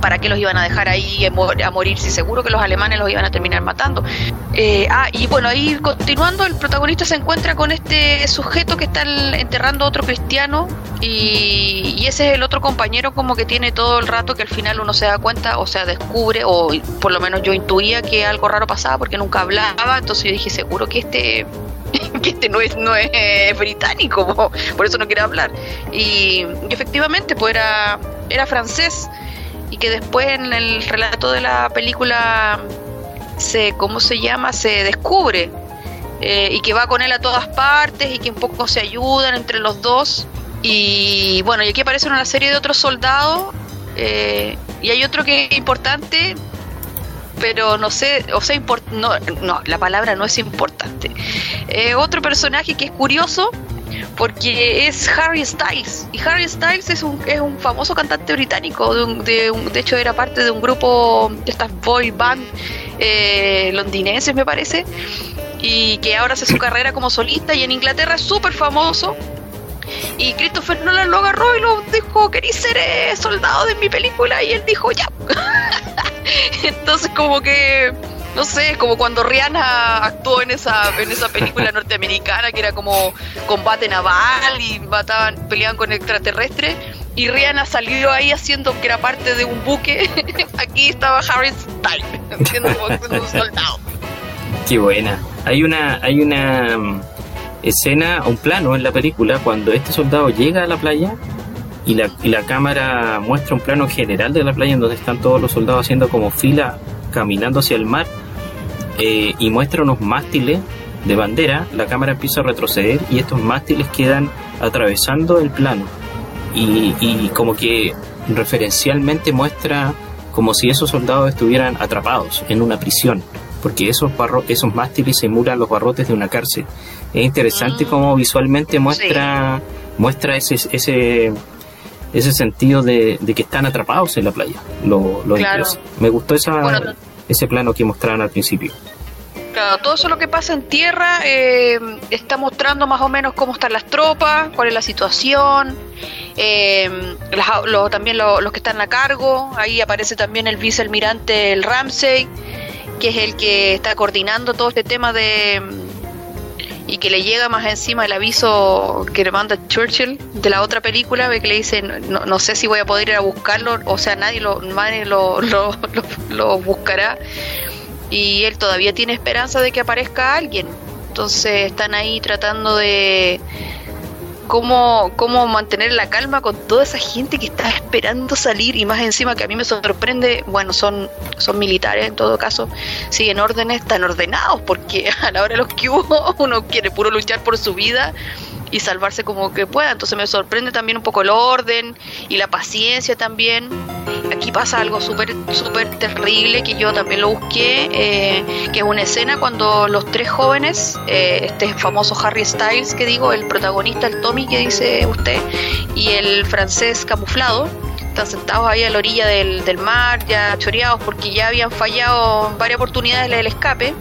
¿Para qué los iban a dejar ahí a morir si seguro que los alemanes los iban a terminar matando? Eh, ah, y bueno, ahí continuando, el protagonista se encuentra con este sujeto que está enterrando a otro cristiano y, ese es el otro compañero como que tiene todo el rato que al final uno se da cuenta o sea descubre o por lo menos yo intuía que algo raro pasaba porque nunca hablaba, entonces yo dije seguro que este que este no es no es británico, por eso no quiere hablar. Y, y efectivamente, pues era, era francés y que después en el relato de la película se, ¿cómo se llama? Se descubre eh, y que va con él a todas partes y que un poco se ayudan entre los dos. Y bueno, y aquí aparece una serie de otros soldados eh, y hay otro que es importante, pero no sé, o sea, no, no, la palabra no es importante. Eh, otro personaje que es curioso porque es Harry Styles y Harry Styles es un, es un famoso cantante británico de, de, hecho era parte de un grupo de estas boy band eh, londinenses me parece y que ahora hace su carrera como solista y en Inglaterra es súper famoso y Christopher Nolan lo agarró y lo dijo queréis ser eh, soldado de mi película y él dijo ya entonces como que no sé, como cuando Rihanna actuó en esa, en esa película norteamericana que era como combate naval y mataban, peleaban con extraterrestres. Y Rihanna salió ahí haciendo que era parte de un buque. Aquí estaba Harry Styles, siendo un soldado.
Qué buena. Hay una, hay una um, escena, un plano en la película cuando este soldado llega a la playa y la, y la cámara muestra un plano general de la playa en donde están todos los soldados haciendo como fila caminando hacia el mar eh, y muestra unos mástiles de bandera, la cámara empieza a retroceder y estos mástiles quedan atravesando el plano. Y, como que referencialmente muestra como si esos soldados estuvieran atrapados en una prisión, porque esos, esos mástiles simulan los barrotes de una cárcel. Es interesante como visualmente muestra, muestra ese, ese, ese sentido de, que están atrapados en la playa. Lo, lo Me gustó esa, ese plano que mostraron al principio.
Claro, todo eso lo que pasa en tierra eh, está mostrando más o menos cómo están las tropas, cuál es la situación, eh, también los que están a cargo. Ahí aparece también el vicealmirante el Ramsey, que es el que está coordinando todo este tema de y que le llega más encima el aviso que le manda Churchill de la otra película, ve que le dice, no, no sé si voy a poder ir a buscarlo, o sea, nadie lo, nadie lo, lo, lo buscará, y él todavía tiene esperanza de que aparezca alguien. Entonces están ahí tratando de, cómo, cómo mantener la calma con toda esa gente que está esperando salir y más encima que a mí me sorprende, bueno, son, son militares en todo caso, siguen órdenes tan ordenados porque a la hora de los que hubo uno quiere puro luchar por su vida y salvarse como que pueda. Entonces me sorprende también un poco el orden y la paciencia también. Aquí pasa algo súper súper terrible que yo también lo busqué, eh, que es una escena cuando los tres jóvenes, eh, este famoso Harry Styles que digo, el protagonista, el Tommy que dice usted, y el francés camuflado, están sentados ahí a la orilla del, del mar, ya choreados porque ya habían fallado varias oportunidades del escape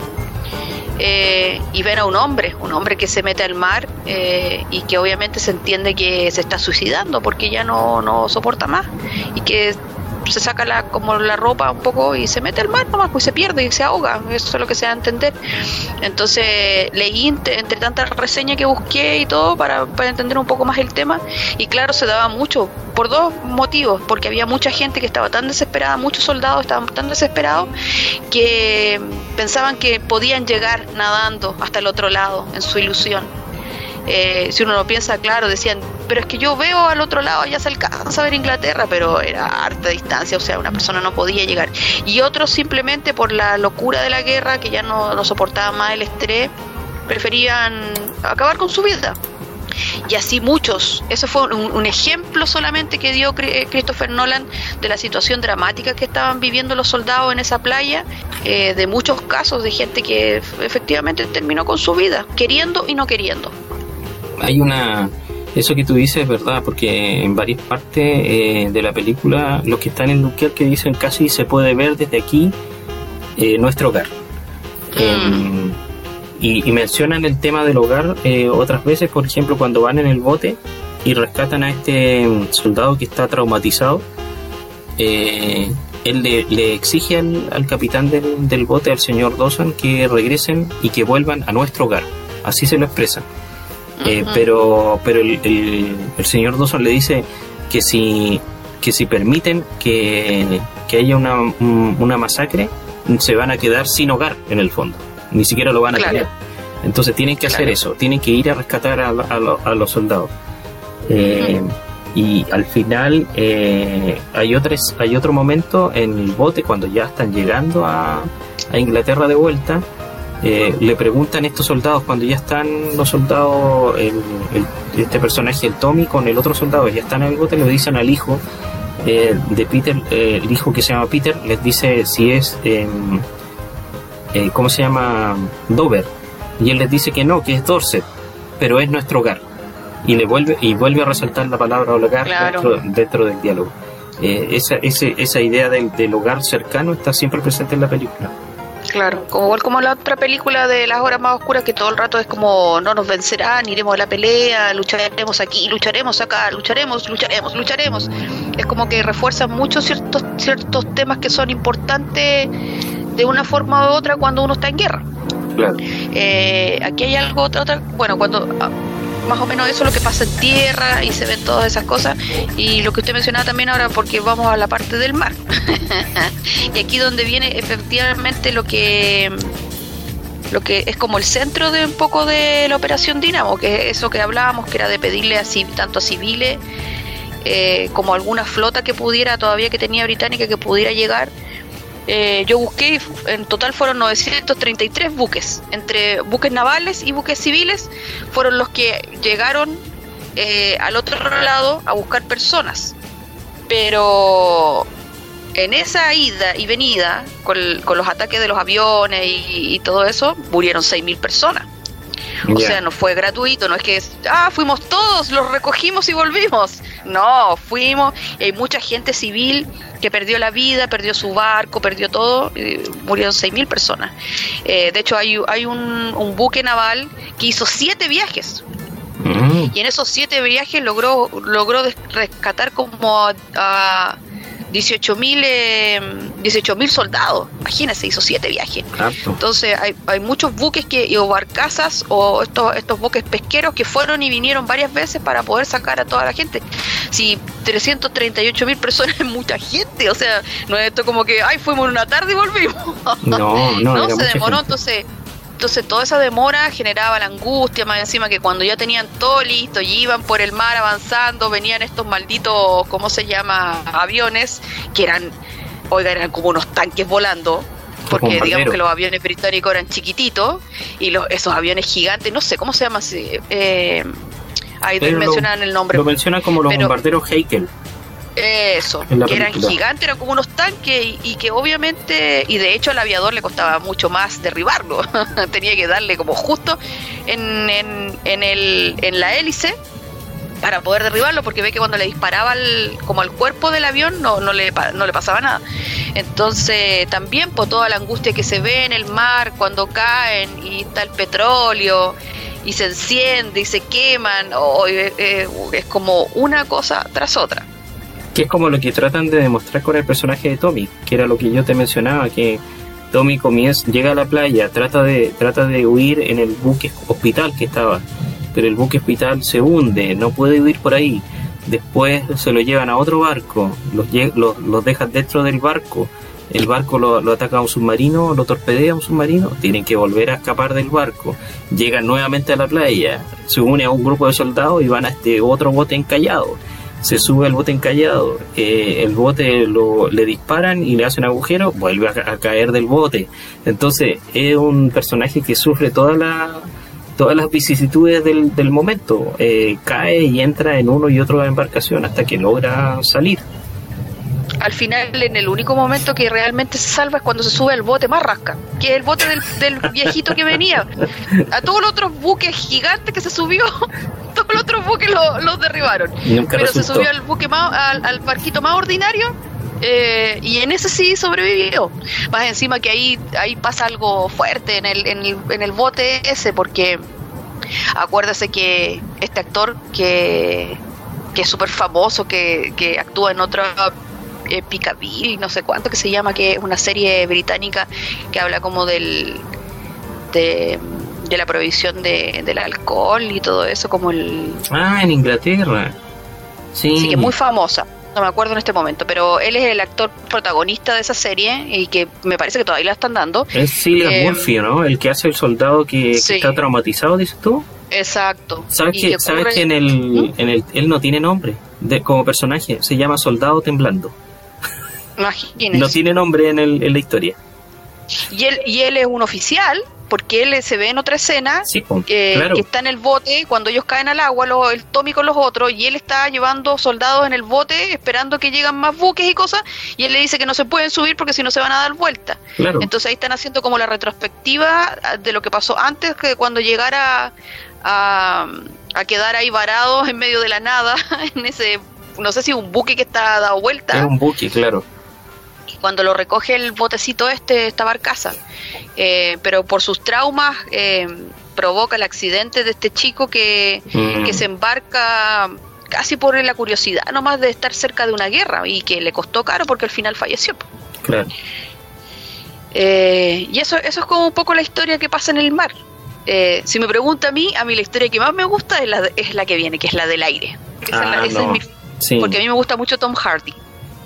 eh, y ven a un hombre, un hombre que se mete al mar eh, y que obviamente se entiende que se está suicidando porque ya no, no soporta más y que se saca la, como la ropa un poco y se mete al mar nomás, pues se pierde y se ahoga, eso es lo que se da a entender. Entonces leí entre, tantas reseñas que busqué y todo para, para entender un poco más el tema y claro, se daba mucho por dos motivos, porque había mucha gente que estaba tan desesperada, muchos soldados estaban tan desesperados que pensaban que podían llegar nadando hasta el otro lado en su ilusión. Eh, si uno lo piensa, claro, decían, pero es que yo veo al otro lado, ya se alcanza a ver Inglaterra, pero era harta distancia, o sea, una persona no podía llegar. Y otros simplemente por la locura de la guerra, que ya no, no soportaban más el estrés, preferían acabar con su vida. Y así muchos. Eso fue un, ejemplo solamente que dio eh, Christopher Nolan de la situación dramática que estaban viviendo los soldados en esa playa, eh, de muchos casos de gente que efectivamente terminó con su vida, queriendo y no queriendo
hay una eso que tú dices es verdad, porque en varias partes eh, de la película los que están en Luquial que dicen casi se puede ver desde aquí eh, nuestro hogar. Mm. Em, y, mencionan el tema del hogar eh, otras veces, por ejemplo, cuando van en el bote y rescatan a este soldado que está traumatizado, él le, exige al, al capitán del, del, bote, al señor Dawson, que regresen y que vuelvan a nuestro hogar. Así se lo expresan. Eh, pero pero el, el, señor Dawson le dice que si, que si permiten que, haya una, una masacre, se van a quedar sin hogar en el fondo. Ni siquiera lo van a querer. Entonces tienen que hacer eso, tienen que ir a rescatar a, a, los soldados. Eh, y al final eh, hay, otros, hay otro momento en el bote cuando ya están llegando a, a Inglaterra de vuelta eh, le preguntan estos soldados cuando ya están los soldados, este personaje, el Tommy, con el otro soldado, ya están en el bote, le dicen al hijo eh, de Peter, eh, el hijo que se llama Peter, les dice si es, em, ¿cómo se llama? Dover. Y él les dice que no, que es Dorset, pero es nuestro hogar. Y le vuelve y vuelve a resaltar la palabra hogar dentro, del diálogo. esa, esa idea del hogar cercano está siempre presente en la película.
Claro, como igual como la otra película de las horas más oscuras que todo el rato es como no nos vencerán, iremos a la pelea, lucharemos aquí, lucharemos acá, lucharemos, lucharemos, lucharemos. Es como que refuerzan mucho ciertos ciertos temas que son importantes de una forma u otra cuando uno está en guerra. Claro. Eh, aquí hay algo otra, otra bueno cuando más o menos eso es lo que pasa en tierra y se ven todas esas cosas. Y lo que usted mencionaba también ahora, porque vamos a la parte del mar. y aquí donde viene efectivamente lo que lo que es como el centro de un poco de la operación Dinamo, que es eso que hablábamos, que era de pedirle así tanto a civiles eh, como alguna flota que pudiera, todavía que tenía británica, que pudiera llegar eh, yo busqué, en total fueron 933 buques, entre buques navales y buques civiles, fueron los que llegaron eh, al otro lado a buscar personas. Pero en esa ida y venida, con, los ataques de los aviones y, todo eso, murieron 6.000 personas. O sea, no fue gratuito, no es que, ah, fuimos todos, los recogimos y volvimos. No, fuimos, y hay mucha gente civil que perdió la vida, perdió su barco, perdió todo, murieron 6.000 personas. Eh, de hecho, hay, hay un, buque naval que hizo siete viajes. Mm. Y en esos siete viajes logró, logró rescatar como a 18 mil eh, mil soldados. Imagínense, hizo siete viajes. Entonces hay, hay, muchos buques que, o barcazas o estos, estos buques pesqueros que fueron y vinieron varias veces para poder sacar a toda la gente. Si 338 mil personas es mucha gente, o sea, no es esto como que, ay, fuimos una tarde y volvimos. No, no, no se demoró, entonces entonces toda esa demora generaba la angustia, más encima que cuando ya tenían todo listo y iban por el mar avanzando, venían estos malditos, ¿cómo se llama? Aviones, que eran, oiga, eran como unos tanques volando, porque digamos que los aviones británicos eran chiquititos y los, esos aviones gigantes, no sé cómo se llama, eh, ahí mencionan el nombre.
Lo mencionan como los bombarderos Heikel.
Eso, que eran gigantes, eran como unos tanques y, que obviamente, y de hecho al aviador le costaba mucho más derribarlo, tenía que darle como justo en, en, el, en la hélice para poder derribarlo, porque ve que cuando le disparaba como al cuerpo del avión no, no, le, no le pasaba nada. Entonces también por toda la angustia que se ve en el mar cuando caen y está el petróleo y se enciende y se queman, o, eh, eh, es como una cosa tras otra.
Que es como lo que tratan de demostrar con el personaje de Tommy, que era lo que yo te mencionaba, que Tommy comienza, llega a la playa, trata de, trata de huir en el buque hospital que estaba, pero el buque hospital se hunde, no puede huir por ahí. Después se lo llevan a otro barco, los, los, los dejan dentro del barco, el barco lo, lo, ataca a un submarino, lo torpedea a un submarino, tienen que volver a escapar del barco, llegan nuevamente a la playa, se une a un grupo de soldados y van a este otro bote encallado. Se sube al bote encallado, eh, el bote lo, le disparan y le hacen agujero, vuelve a, a, caer del bote. Entonces es un personaje que sufre todas las vicisitudes del, momento, eh, cae y entra en uno y otro embarcación hasta que logra salir
al final en el único momento que realmente se salva es cuando se sube al bote más rasca, que es el bote del, del viejito que venía. A todos los otros buques gigantes que se subió, todos los otros buques los lo derribaron. Pero resultó. se subió al buque más, al, al barquito más ordinario eh, y en ese sí sobrevivió. Más encima que ahí, ahí pasa algo fuerte en el, en el, en el bote ese, porque acuérdese que este actor que, que es súper famoso, que, que actúa en otra eh, Piccadilly, no sé cuánto que se llama, que es una serie británica que habla como del de, de la prohibición de, del alcohol y todo eso, como el...
Ah, en Inglaterra. Sí.
Sí, que muy famosa. No me acuerdo en este momento, pero él es el actor protagonista de esa serie y que me parece que todavía la están dando.
Es Cillian eh, Murphy, ¿no? El que hace el soldado que, sí. que está traumatizado, dices tú.
Exacto.
¿Sabes que. ¿sabes que en, el, ¿Mm? en el él no tiene nombre de, como personaje? Se llama Soldado Temblando.
Imagínense.
No tiene nombre en, el, en la historia.
Y él, y él es un oficial, porque él se ve en otra escena
sí, pues,
que,
claro.
que, está en el bote cuando ellos caen al agua, lo, el Tommy con los otros, y él está llevando soldados en el bote esperando que llegan más buques y cosas, y él le dice que no se pueden subir porque si no se van a dar vuelta.
Claro.
Entonces ahí están haciendo como la retrospectiva de lo que pasó antes que cuando llegara a, a quedar ahí varados en medio de la nada, en ese, no sé si un buque que está dado vuelta.
Es un buque, claro
cuando lo recoge el botecito este, esta barcaza. Eh, pero por sus traumas eh, provoca el accidente de este chico que, mm. que se embarca casi por la curiosidad nomás de estar cerca de una guerra y que le costó caro porque al final falleció.
Claro.
Eh, y eso, eso es como un poco la historia que pasa en el mar. Eh, si me pregunta a mí, a mí la historia que más me gusta es la, es la que viene, que es la del aire. Esa
ah,
es la,
no.
es mi,
sí.
Porque a mí me gusta mucho Tom Hardy.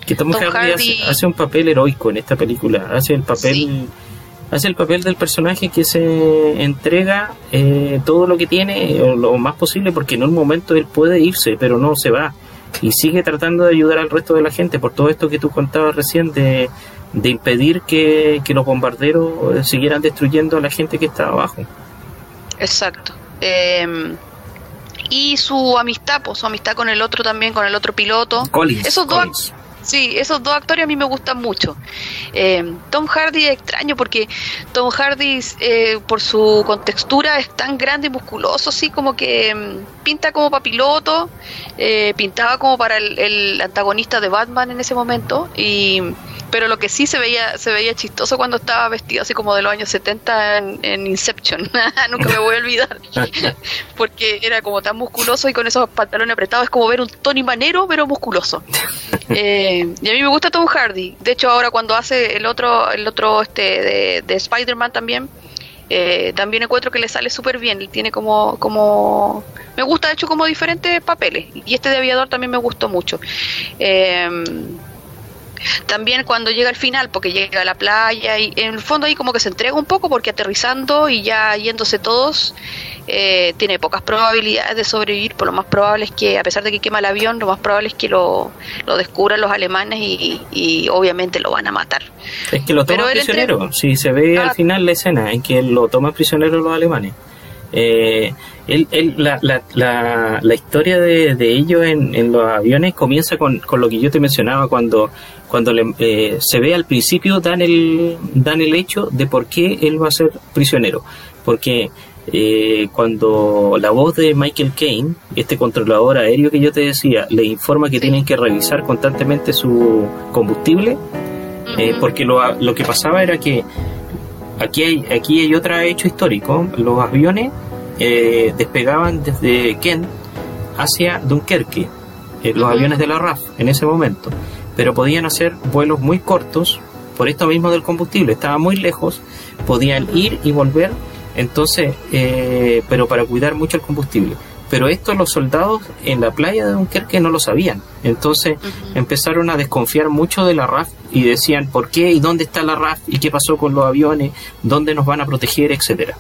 Que Tom, Tom Hardy, Hardy... Hace, hace, un papel heroico en esta película. Hace el papel. Sí. Hace el papel del personaje que se entrega eh, todo lo que tiene, o lo más posible, porque en un momento él puede irse, pero no se va. Y sigue tratando de ayudar al resto de la gente por todo esto que tú contabas recién de, de impedir que, que, los bombarderos siguieran destruyendo a la gente que está abajo.
Exacto. Eh, y su amistad, pues su amistad con el otro también, con el otro piloto.
Collins,
Esos dos
Collins.
Sí, esos dos actores a mí me gustan mucho. Eh, Tom Hardy es extraño porque Tom Hardy, eh, por su contextura, es tan grande y musculoso, así como que mm, pinta como para piloto, eh, pintaba como para el, el, antagonista de Batman en ese momento, y pero lo que sí se veía se veía chistoso cuando estaba vestido así como de los años 70 en, en Inception. Nunca me voy a olvidar. porque era como tan musculoso y con esos pantalones apretados es como ver un Tony Manero, pero musculoso. Eh, y a mí me gusta Tom Hardy. De hecho, ahora cuando hace el otro, el otro este de, de Spider-Man también, eh, también encuentro que le sale súper bien. Tiene como, como. Me gusta, de hecho, como diferentes papeles. Y este de aviador también me gustó mucho. Eh, también cuando llega al final, porque llega a la playa y en el fondo ahí como que se entrega un poco porque aterrizando y ya yéndose todos, eh, tiene pocas probabilidades de sobrevivir, por lo más probable es que, a pesar de que quema el avión, lo más probable es que lo, lo descubran los alemanes y, y, obviamente lo van a matar.
Es que lo toma prisionero, entre... si se ve ah, al final la escena en que lo toman prisionero los alemanes. Eh, él, él, la, la, la, la, historia de, de ellos en, en, los aviones comienza con, con, lo que yo te mencionaba cuando, cuando le, eh, se ve al principio dan el, dan el hecho de por qué él va a ser prisionero. Porque eh, cuando la voz de Michael Caine, este controlador aéreo que yo te decía, le informa que tienen que revisar constantemente su combustible, eh, porque lo, lo que pasaba era que aquí hay, aquí hay otro hecho histórico, los aviones eh, despegaban desde Kent hacia Dunkerque. los aviones de la RAF en ese momento, pero podían hacer vuelos muy cortos por esto mismo del combustible, estaba muy lejos, podían ir y volver, entonces, eh, pero para cuidar mucho el combustible. Pero esto los soldados en la playa de Dunkerque no lo sabían. Entonces empezaron a desconfiar mucho de la RAF y decían, ¿por qué? ¿Y dónde está la RAF? ¿Y qué pasó con los aviones? ¿Dónde nos van a proteger? Etcétera.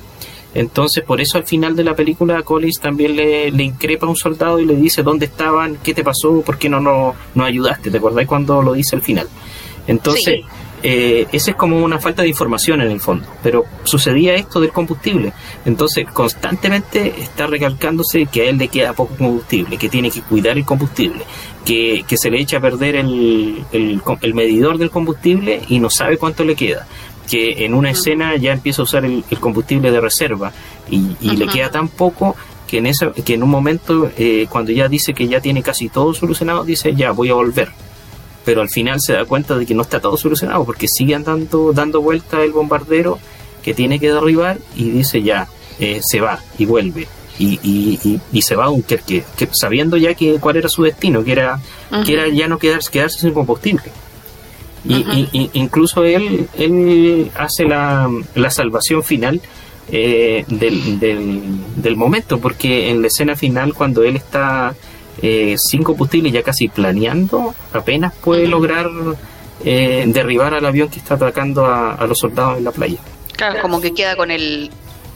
Entonces, por eso al final de la película Collins también le, increpa a un soldado y le dice dónde estaban, qué te pasó, por qué no nos no ayudaste. ¿Te acordás cuando lo dice al final? Entonces, eh, esa es como una falta de información en el fondo. Pero sucedía esto del combustible. Entonces, constantemente está recalcándose que a él le queda poco combustible, que tiene que cuidar el combustible, que, se le echa a perder el, el medidor del combustible y no sabe cuánto le queda que en una escena ya empieza a usar el, combustible de reserva y, le queda tan poco que en, esa, que en un momento, eh, cuando ya dice que ya tiene casi todo solucionado, dice ya voy a volver. Pero al final se da cuenta de que no está todo solucionado porque sigue andando, dando vuelta el bombardero que tiene que derribar y dice ya, eh, se va y vuelve. Y, y, y, se va a un que, que, sabiendo ya que cuál era su destino, que era, que era ya no quedarse, quedarse sin combustible. Y, incluso él, él hace la, la salvación final eh, del, del, momento, porque en la escena final, cuando él está eh, sin combustible, ya casi planeando, apenas puede lograr eh, derribar al avión que está atacando a, a los soldados en la playa.
Claro, como que queda con el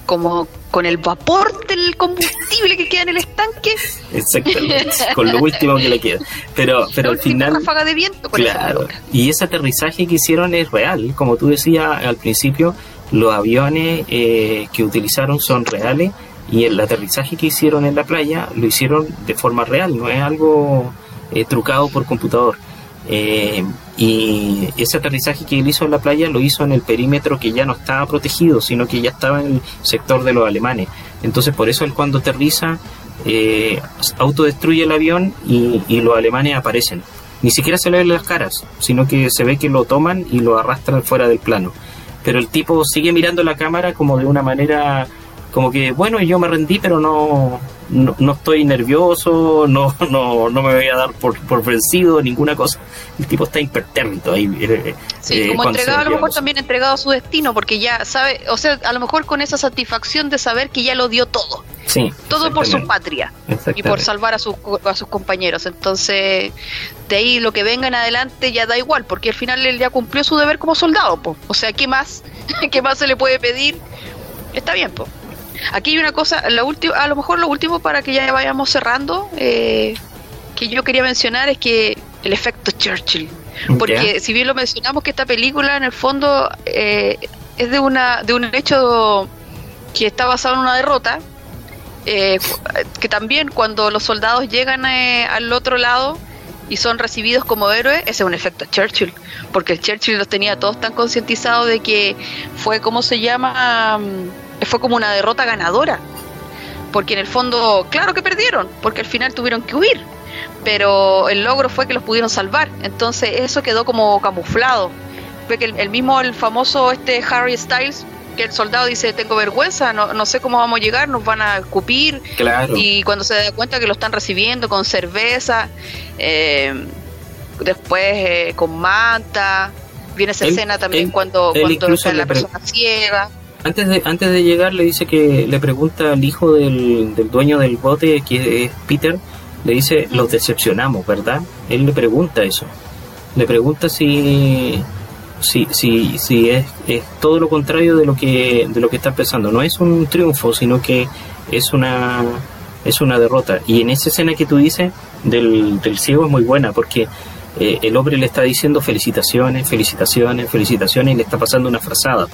como con el vapor del combustible que queda en el estanque.
Exactamente, con lo último que le queda. Pero, pero al final.
Ráfaga de viento
claro. y ese aterrizaje que hicieron es real. Como tú decías al principio, los aviones eh, que utilizaron son reales y el aterrizaje que hicieron en la playa lo hicieron de forma real, no es algo eh, trucado por computador. Eh, y ese aterrizaje que él hizo en la playa lo hizo en el perímetro que ya no estaba protegido, sino que ya estaba en el sector de los alemanes. Entonces por eso él cuando aterriza eh, autodestruye el avión y, los alemanes aparecen. Ni siquiera se le ven las caras, sino que se ve que lo toman y lo arrastran fuera del plano. Pero el tipo sigue mirando la cámara como de una manera como que, bueno, yo me rendí, pero no, no, estoy nervioso, no, no, no me voy a dar por, por vencido, ninguna cosa. El tipo está impertérrito ahí.
Eh, sí, eh, como entregado, a lo mejor también entregado a su destino, porque ya sabe, o sea, a lo mejor con esa satisfacción de saber que ya lo dio todo.
Sí,
todo por su patria y por salvar a sus, a sus compañeros. Entonces, de ahí lo que venga en adelante ya da igual, porque al final él ya cumplió su deber como soldado. O sea, ¿qué más? ¿Qué más se le puede pedir? Está bien, pues. Aquí hay una cosa, la a lo mejor lo último para que ya vayamos cerrando, eh, que yo quería mencionar es que el efecto Churchill. Porque si bien lo mencionamos que esta película en el fondo eh, es de una de un hecho que está basado en una derrota, eh, que también cuando los soldados llegan al otro lado y son recibidos como héroes, ese es un efecto Churchill, porque el Churchill los tenía todos tan concientizados de que fue, ¿cómo se llama? Fue como una derrota ganadora. Porque en el fondo, claro que perdieron, porque al final tuvieron que huir. Pero el logro fue que los pudieron salvar. Entonces eso quedó como camuflado. Ve que el, mismo, el famoso este Harry Styles, que el soldado dice, tengo vergüenza, no, no sé cómo vamos a llegar, nos van a escupir. Y cuando se da cuenta que lo están recibiendo con cerveza, eh, después eh, con manta, viene esa escena también cuando, cuando la persona ciega
antes de, antes de llegar le dice que le pregunta al hijo del, dueño del bote, que es Peter, le dice, los decepcionamos, ¿verdad? Él le pregunta eso. Le pregunta si, si, si, si es, es, todo lo contrario de lo que de lo que está pensando. No es un triunfo, sino que es una es una derrota. Y en esa escena que tú dices del, del ciego es muy buena porque eh, el hombre le está diciendo felicitaciones, felicitaciones, felicitaciones y le está pasando una frazada.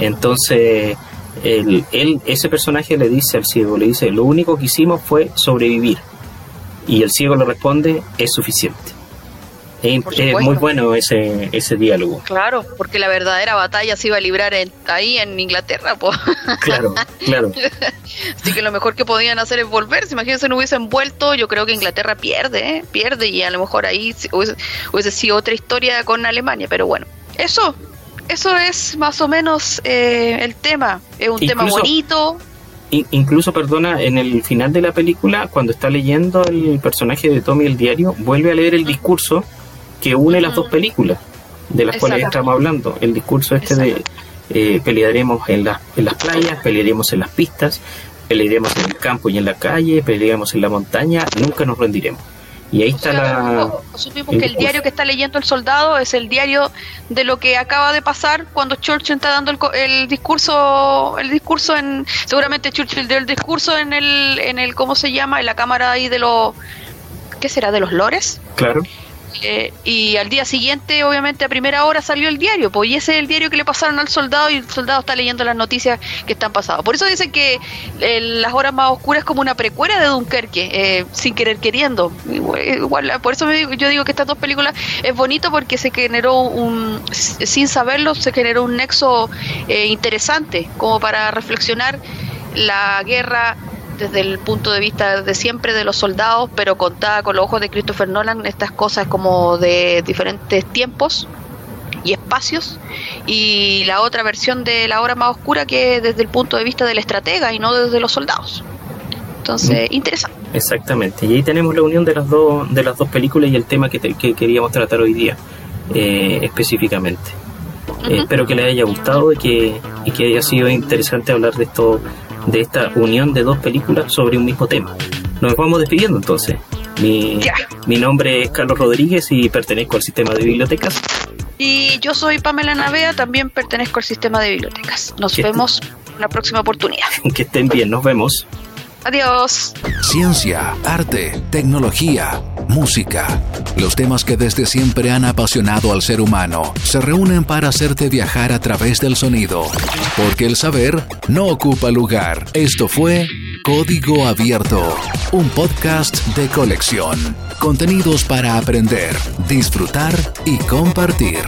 Entonces, él, ese personaje le dice al ciego, le dice, lo único que hicimos fue sobrevivir. Y el ciego le responde, es suficiente. Es, muy bueno ese, ese diálogo.
Claro, porque la verdadera batalla se iba a librar ahí en Inglaterra.
Claro, claro.
Así que lo mejor que podían hacer es volverse. Imagínense, no hubiesen vuelto, yo creo que Inglaterra pierde, ¿eh? pierde y a lo mejor ahí hubiese, hubiese sido otra historia con Alemania. Pero bueno, eso eso es más o menos eh, el tema. Es un tema bonito.
incluso, perdona, en el final de la película, cuando está leyendo el personaje de Tommy el diario, vuelve a leer el discurso que une las dos películas de las cuales estamos hablando. El discurso este de eh, pelearemos en, en las playas, pelearemos en las pistas, pelearemos en el campo y en la calle, pelearemos en la montaña, nunca nos rendiremos. Y ahí está la.
Supimos que el diario que está leyendo el soldado es el diario de lo que acaba de pasar cuando Churchill está dando el, discurso, el discurso en, seguramente Churchill dio el discurso en el, en el, ¿cómo se llama? En la cámara ahí de los, ¿qué será? De los lores.
Claro.
Eh, y al día siguiente, obviamente, a primera hora salió el diario, pues, y ese es el diario que le pasaron al soldado y el soldado está leyendo las noticias que están pasando. Por eso dicen que eh, las horas más oscuras es como una precuela de Dunkerque, eh, sin querer queriendo. Igual, por eso yo digo que estas dos películas es bonito porque se generó un, sin saberlo, se generó un nexo interesante como para reflexionar la guerra desde el punto de vista de siempre de los soldados, pero contada con los ojos de Christopher Nolan, estas cosas como de diferentes tiempos y espacios, y la otra versión de la obra más oscura que es desde el punto de vista del estratega y no desde los soldados. Entonces, mm. interesante.
Exactamente, y ahí tenemos la unión de las dos, de las dos películas y el tema que, que queríamos tratar hoy día eh, específicamente. Eh, espero que les haya gustado y que, y que haya sido interesante hablar de esto de esta unión de dos películas sobre un mismo tema. Nos vamos despidiendo entonces. Mi, mi nombre es Carlos Rodríguez y pertenezco al sistema de bibliotecas.
Y yo soy Pamela Navea, también pertenezco al sistema de bibliotecas. Nos vemos en la próxima oportunidad.
Que estén bien, nos vemos.
Adiós.
Ciencia, arte, tecnología, música. Los temas que desde siempre han apasionado al ser humano se reúnen para hacerte viajar a través del sonido. Porque el saber no ocupa lugar. Esto fue Código Abierto, un podcast de colección. Contenidos para aprender, disfrutar y compartir.